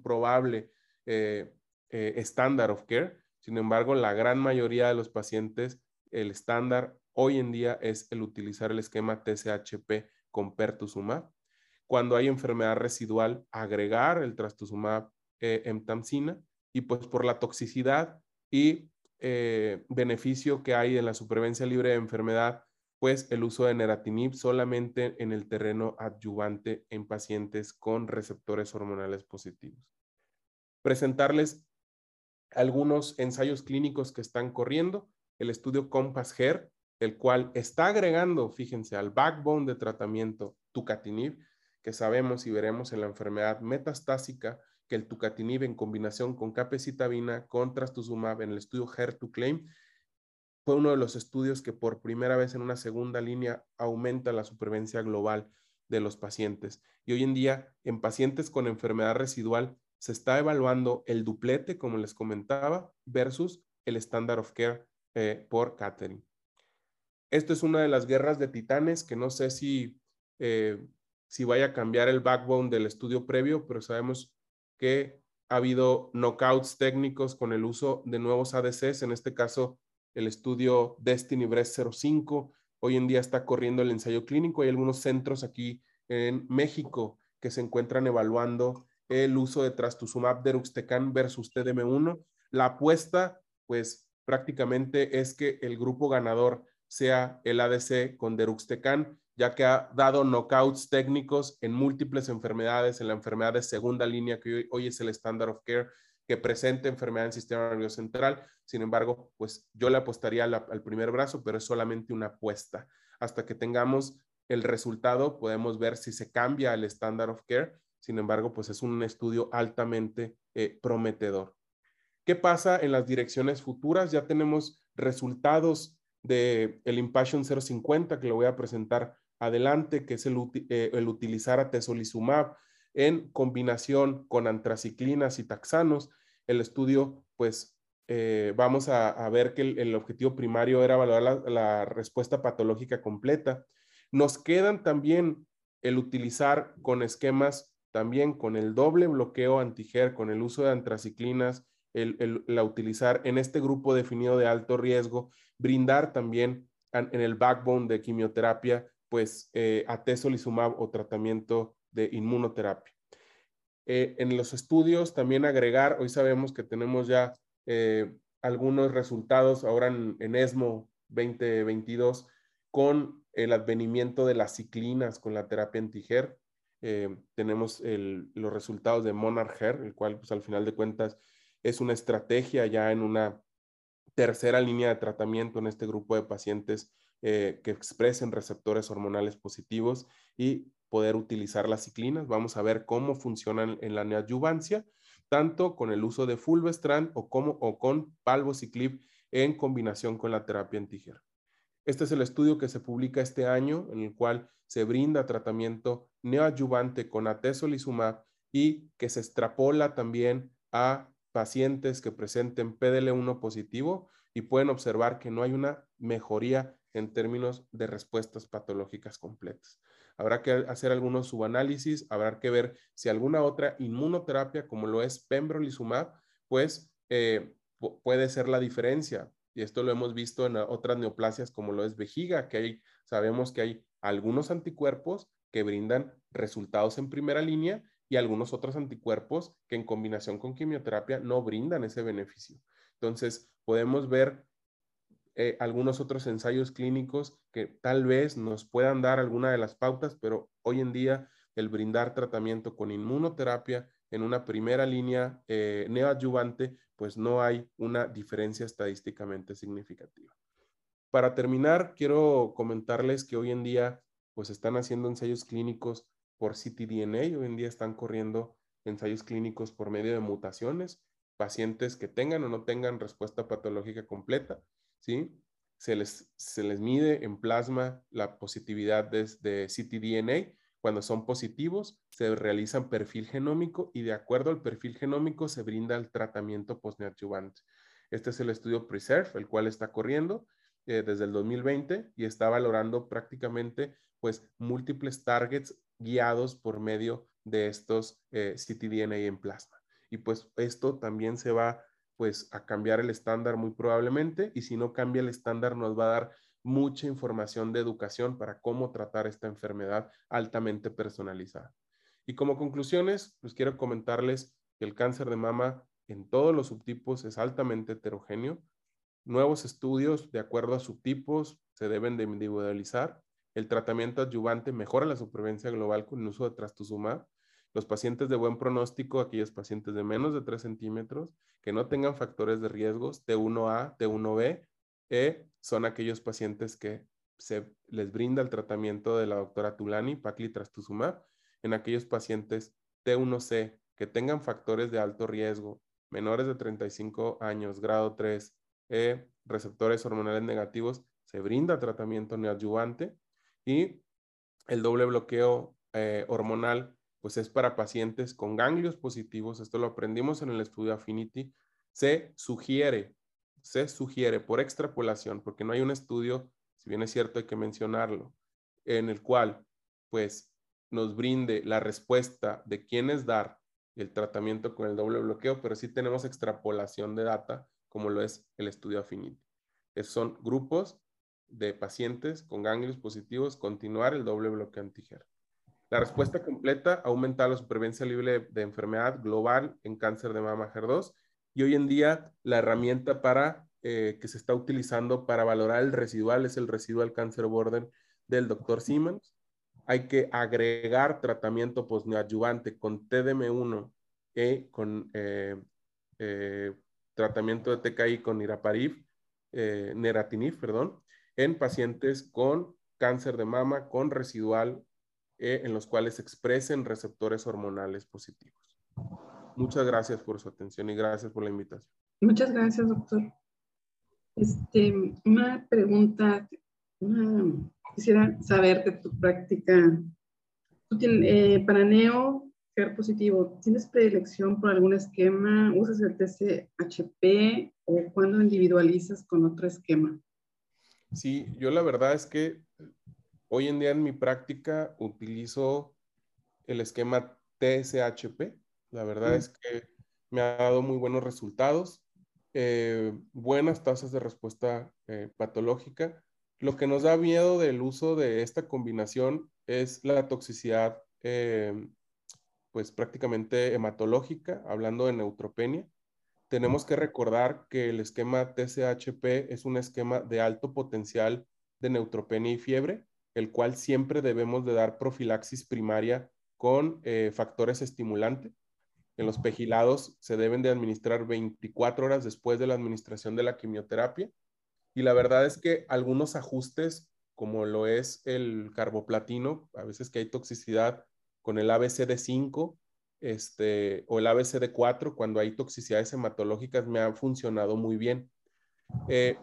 probable eh, eh, estándar of care. Sin embargo, la gran mayoría de los pacientes, el estándar hoy en día es el utilizar el esquema TSHP con pertuzumab. Cuando hay enfermedad residual, agregar el trastuzumab eh, y pues por la toxicidad y eh, beneficio que hay en la supervivencia libre de enfermedad, pues el uso de neratinib solamente en el terreno adyuvante en pacientes con receptores hormonales positivos. Presentarles algunos ensayos clínicos que están corriendo, el estudio Compass Hair, el cual está agregando, fíjense, al backbone de tratamiento tucatinib, que sabemos y veremos en la enfermedad metastásica que el tucatinib en combinación con capecitabina con trastuzumab en el estudio HER2CLAIM fue uno de los estudios que por primera vez en una segunda línea aumenta la supervivencia global de los pacientes. Y hoy en día, en pacientes con enfermedad residual, se está evaluando el duplete, como les comentaba, versus el standard of care eh, por Catherine. Esto es una de las guerras de titanes que no sé si, eh, si vaya a cambiar el backbone del estudio previo, pero sabemos que ha habido knockouts técnicos con el uso de nuevos ADCs, en este caso el estudio Destiny Breast 05. Hoy en día está corriendo el ensayo clínico. Hay algunos centros aquí en México que se encuentran evaluando el uso de trastuzumab deruxtecan versus TDM1. La apuesta, pues prácticamente es que el grupo ganador sea el ADC con deruxtecan ya que ha dado knockouts técnicos en múltiples enfermedades, en la enfermedad de segunda línea, que hoy, es el standard of care, que presenta enfermedad en sistema nervioso central. Sin embargo, pues yo le apostaría al primer brazo, pero es solamente una apuesta. Hasta que tengamos el resultado, podemos ver si se cambia el standard of care. Sin embargo, pues es un estudio altamente eh, prometedor. ¿Qué pasa en las direcciones futuras? Ya tenemos resultados del el Impassion 050 que lo voy a presentar adelante, que es el, eh, el utilizar en combinación con antraciclinas y taxanos. El estudio, pues, eh, vamos a, ver que el, objetivo primario era evaluar la, respuesta patológica completa. Nos quedan también el utilizar con esquemas, también con el doble bloqueo antiger, con el uso de antraciclinas, el, la utilizar en este grupo definido de alto riesgo, brindar también en el backbone de quimioterapia pues eh, atezolizumab o tratamiento de inmunoterapia. Eh, en los estudios también agregar, hoy sabemos que tenemos ya eh, algunos resultados ahora en, ESMO 2022 con el advenimiento de las ciclinas con la terapia antiger. tenemos los resultados de Monarch el cual pues al final de cuentas es una estrategia ya en una tercera línea de tratamiento en este grupo de pacientes eh, que expresen receptores hormonales positivos y poder utilizar las ciclinas. Vamos a ver cómo funcionan en la neoadyuvancia, tanto con el uso de fulvestrant o, como, o con palvociclib en combinación con la terapia antiger. Este es el estudio que se publica este año, en el cual se brinda tratamiento neoadyuvante con atezolizumab y que se extrapola también a pacientes que presenten PDL1 positivo y pueden observar que no hay una mejoría en términos de respuestas patológicas completas. Habrá que hacer algunos subanálisis, habrá que ver si alguna otra inmunoterapia, como lo es pembrolizumab, pues eh, puede ser la diferencia. y esto lo hemos visto en otras neoplasias como lo es vejiga, que hay, sabemos que hay algunos anticuerpos que brindan resultados en primera línea y algunos otros anticuerpos que en combinación con quimioterapia no brindan ese beneficio. Entonces, podemos ver eh, algunos otros ensayos clínicos que tal vez nos puedan dar alguna de las pautas, pero hoy en día el brindar tratamiento con inmunoterapia en una primera línea eh, neoadyuvante, pues no hay una diferencia estadísticamente significativa. Para terminar, quiero comentarles que hoy en día pues están haciendo ensayos clínicos por ctDNA, hoy en día están corriendo ensayos clínicos por medio de mutaciones, pacientes que tengan o no tengan respuesta patológica completa, ¿sí? Se les, se les mide en plasma la positividad de, de ctDNA cuando son positivos, se realiza perfil genómico y de acuerdo al perfil genómico se brinda el tratamiento postneoadyuvante. Este es el estudio PRESERVE, el cual está corriendo eh, desde el 2020 y está valorando prácticamente pues múltiples targets guiados por medio de estos eh, ctDNA en plasma. Y pues esto también se va pues a cambiar el estándar muy probablemente y si no cambia el estándar nos va a dar mucha información de educación para cómo tratar esta enfermedad altamente personalizada. Y como conclusiones, pues quiero comentarles que el cáncer de mama en todos los subtipos es altamente heterogéneo. Nuevos estudios de acuerdo a subtipos se deben de individualizar. El tratamiento adyuvante mejora la supervivencia global con el uso de trastuzumab. Los pacientes de buen pronóstico, aquellos pacientes de menos de 3 centímetros, que no tengan factores de riesgos T1A, T1B, e son aquellos pacientes que se les brinda el tratamiento de la doctora Tulani, paclitrastuzumab, en aquellos pacientes T1C que tengan factores de alto riesgo, menores de 35 años, grado 3, e receptores hormonales negativos, se brinda tratamiento neoadyuvante y el doble bloqueo eh, hormonal, pues es para pacientes con ganglios positivos, esto lo aprendimos en el estudio Affinity, se sugiere se sugiere por extrapolación, porque no hay un estudio, si bien es cierto hay que mencionarlo, en el cual pues nos brinde la respuesta de quién es dar el tratamiento con el doble bloqueo, pero sí tenemos extrapolación de data, como lo es el estudio Affinity. Esos son grupos de pacientes con ganglios positivos, continuar el doble bloqueo antiger. La respuesta completa aumenta la supervivencia libre de enfermedad global en cáncer de mama HER2 y hoy en día la herramienta para eh, que se está utilizando para valorar el residual es el residual cáncer border del doctor Siemens. Hay que agregar tratamiento posneoadyuvante con TDM1 y con eh, eh, tratamiento de TKI con iraparib, neratinib, perdón, en pacientes con cáncer de mama con residual en los cuales expresen receptores hormonales positivos. Muchas gracias por su atención y gracias por la invitación. Muchas gracias, doctor. Este, una pregunta, quisiera saber de tu práctica. Tú tienes, eh, para Neo, ser positivo, ¿tienes predilección por algún esquema? ¿Usas el TCHP o cuando individualizas con otro esquema? Sí, yo la verdad es que hoy en día en mi práctica utilizo el esquema TSHP la verdad es que me ha dado muy buenos resultados, eh, buenas tasas de respuesta eh, patológica. Lo que nos da miedo del uso de esta combinación es la toxicidad, eh, pues prácticamente hematológica, hablando de neutropenia. Tenemos que recordar que el esquema TCHP es un esquema de alto potencial de neutropenia y fiebre, el cual siempre debemos de dar profilaxis primaria con factores estimulantes en los pegilados se deben de administrar 24 horas después de la administración de la quimioterapia. Y la verdad es que algunos ajustes, como lo es el carboplatino, a veces que hay toxicidad con el ABCD5 este, o el ABCD4, cuando hay toxicidades hematológicas, me han funcionado muy bien. Eh,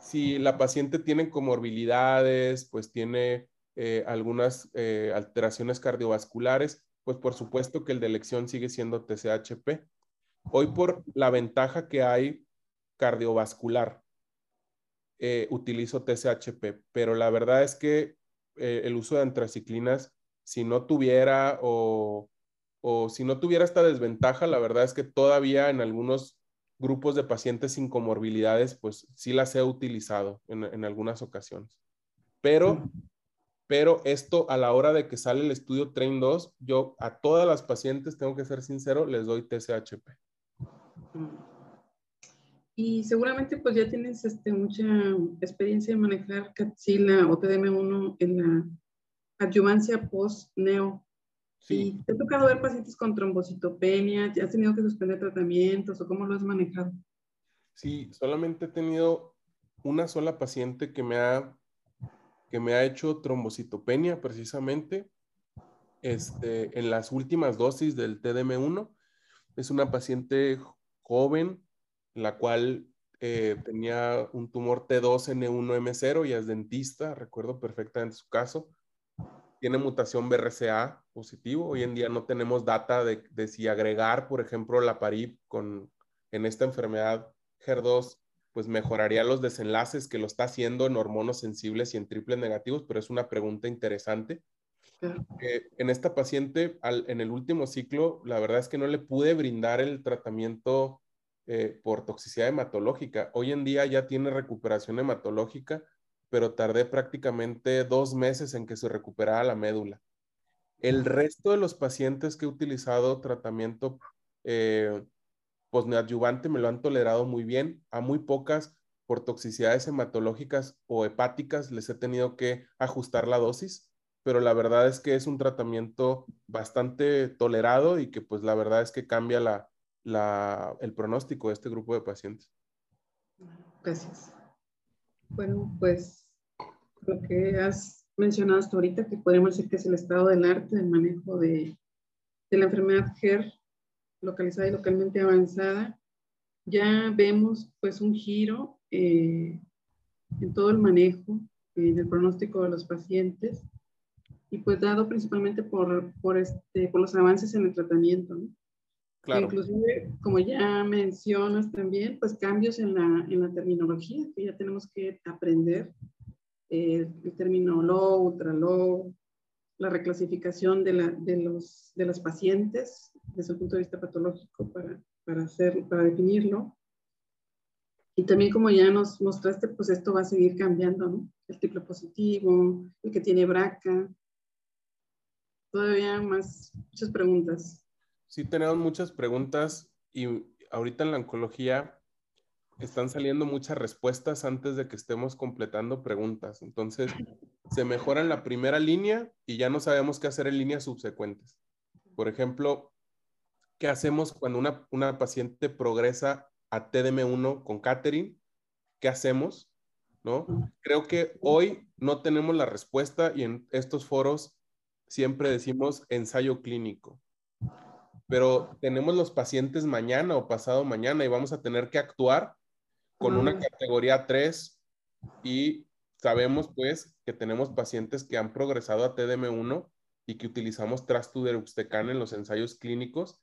si la paciente tiene comorbilidades, pues tiene eh, algunas eh, alteraciones cardiovasculares, pues por supuesto que el de elección sigue siendo TCHP. Hoy por la ventaja que hay cardiovascular, utilizo TCHP, pero la verdad es que el uso de antraciclinas, si no tuviera o, o, si no tuviera esta desventaja, la verdad es que todavía en algunos grupos de pacientes sin comorbilidades, pues sí las he utilizado en, algunas ocasiones. Pero, pero esto a la hora de que sale el estudio Train 2, yo a todas las pacientes, tengo que ser sincero, les doy TCHP. Y seguramente pues ya tienes este, mucha experiencia en manejar Capsila o TDM1 en la adyuvancia post-neo. Sí. ¿Te ha tocado ver pacientes con trombocitopenia? ¿Has tenido que suspender tratamientos o cómo lo has manejado? Sí, solamente he tenido una sola paciente que me ha, que me ha hecho trombocitopenia precisamente este, en las últimas dosis del TDM1. Es una paciente joven, la cual eh, tenía un tumor T2N1M0 y es dentista, recuerdo perfectamente su caso. Tiene mutación BRCA positivo. Hoy en día no tenemos data de, si agregar, por ejemplo, la PARIP con, en esta enfermedad HER2, pues mejoraría los desenlaces que lo está haciendo en hormonos sensibles y en triples negativos, pero es una pregunta interesante. Eh, en esta paciente, en el último ciclo, la verdad es que no le pude brindar el tratamiento eh, por toxicidad hematológica. Hoy en día ya tiene recuperación hematológica, pero tardé prácticamente dos meses en que se recuperara la médula. El resto de los pacientes que he utilizado tratamiento eh, posneadyuvante me lo han tolerado muy bien. A muy pocas por toxicidades hematológicas o hepáticas les he tenido que ajustar la dosis, pero la verdad es que es un tratamiento bastante tolerado y que pues la verdad es que cambia la, el pronóstico de este grupo de pacientes. Gracias. Bueno, pues lo que has mencionado hasta ahorita, que podemos decir que es el estado del arte del manejo de, de la enfermedad GER localizada y localmente avanzada, ya vemos pues un giro eh, en todo el manejo, en el pronóstico de los pacientes y pues dado principalmente por, por, este, por los avances en el tratamiento. ¿no? Inclusive, como ya mencionas también, pues cambios en la, en la terminología, que ya tenemos que aprender eh, el término low, ultra low, la reclasificación de, la, de, los, de las pacientes desde el punto de vista patológico para, para, hacer, para definirlo. Y también como ya nos mostraste, pues esto va a seguir cambiando, ¿no? El triple positivo, el que tiene braca. Todavía más, muchas preguntas. Sí, tenemos muchas preguntas y ahorita en la oncología están saliendo muchas respuestas antes de que estemos completando preguntas. Entonces, se mejora en la primera línea y ya no sabemos qué hacer en líneas subsecuentes. Por ejemplo, ¿qué hacemos cuando una, una paciente progresa a TDM1 con Catherine? ¿Qué hacemos? ¿No? Creo que hoy no tenemos la respuesta y en estos foros siempre decimos ensayo clínico pero tenemos los pacientes mañana o pasado mañana y vamos a tener que actuar con una categoría 3 y sabemos pues que tenemos pacientes que han progresado a TDM1 y que utilizamos trastuderuxtecan en los ensayos clínicos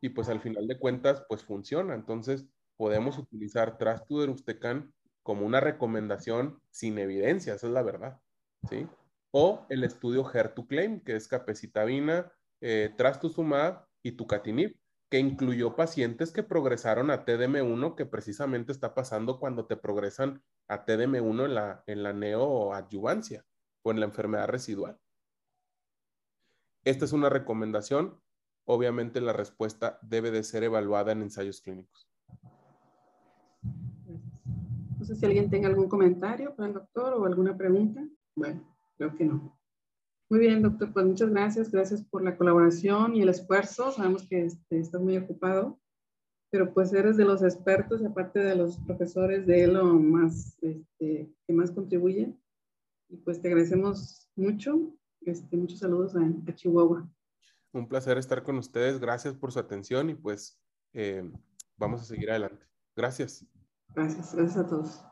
y pues al final de cuentas pues funciona. Entonces podemos utilizar trastuderuxtecan como una recomendación sin evidencia, esa es la verdad, ¿sí? O el estudio HER2CLAIM, que es capecitabina, eh, trastuzumab y tucatinib, que incluyó pacientes que progresaron a TDM1, que precisamente está pasando cuando te progresan a TDM1 en la, en la neoadyuvancia o en la enfermedad residual. Esta es una recomendación. Obviamente la respuesta debe de ser evaluada en ensayos clínicos. No sé si alguien tenga algún comentario para el doctor o alguna pregunta. Bueno, creo que no. Muy bien, doctor, pues muchas gracias. Gracias por la colaboración y el esfuerzo. Sabemos que este, estás muy ocupado, pero pues eres de los expertos, aparte de los profesores de lo más, este, que más contribuyen. Y pues te agradecemos mucho. Este, muchos saludos a, Chihuahua. Un placer estar con ustedes. Gracias por su atención y pues eh, vamos a seguir adelante. Gracias. Gracias, gracias a todos.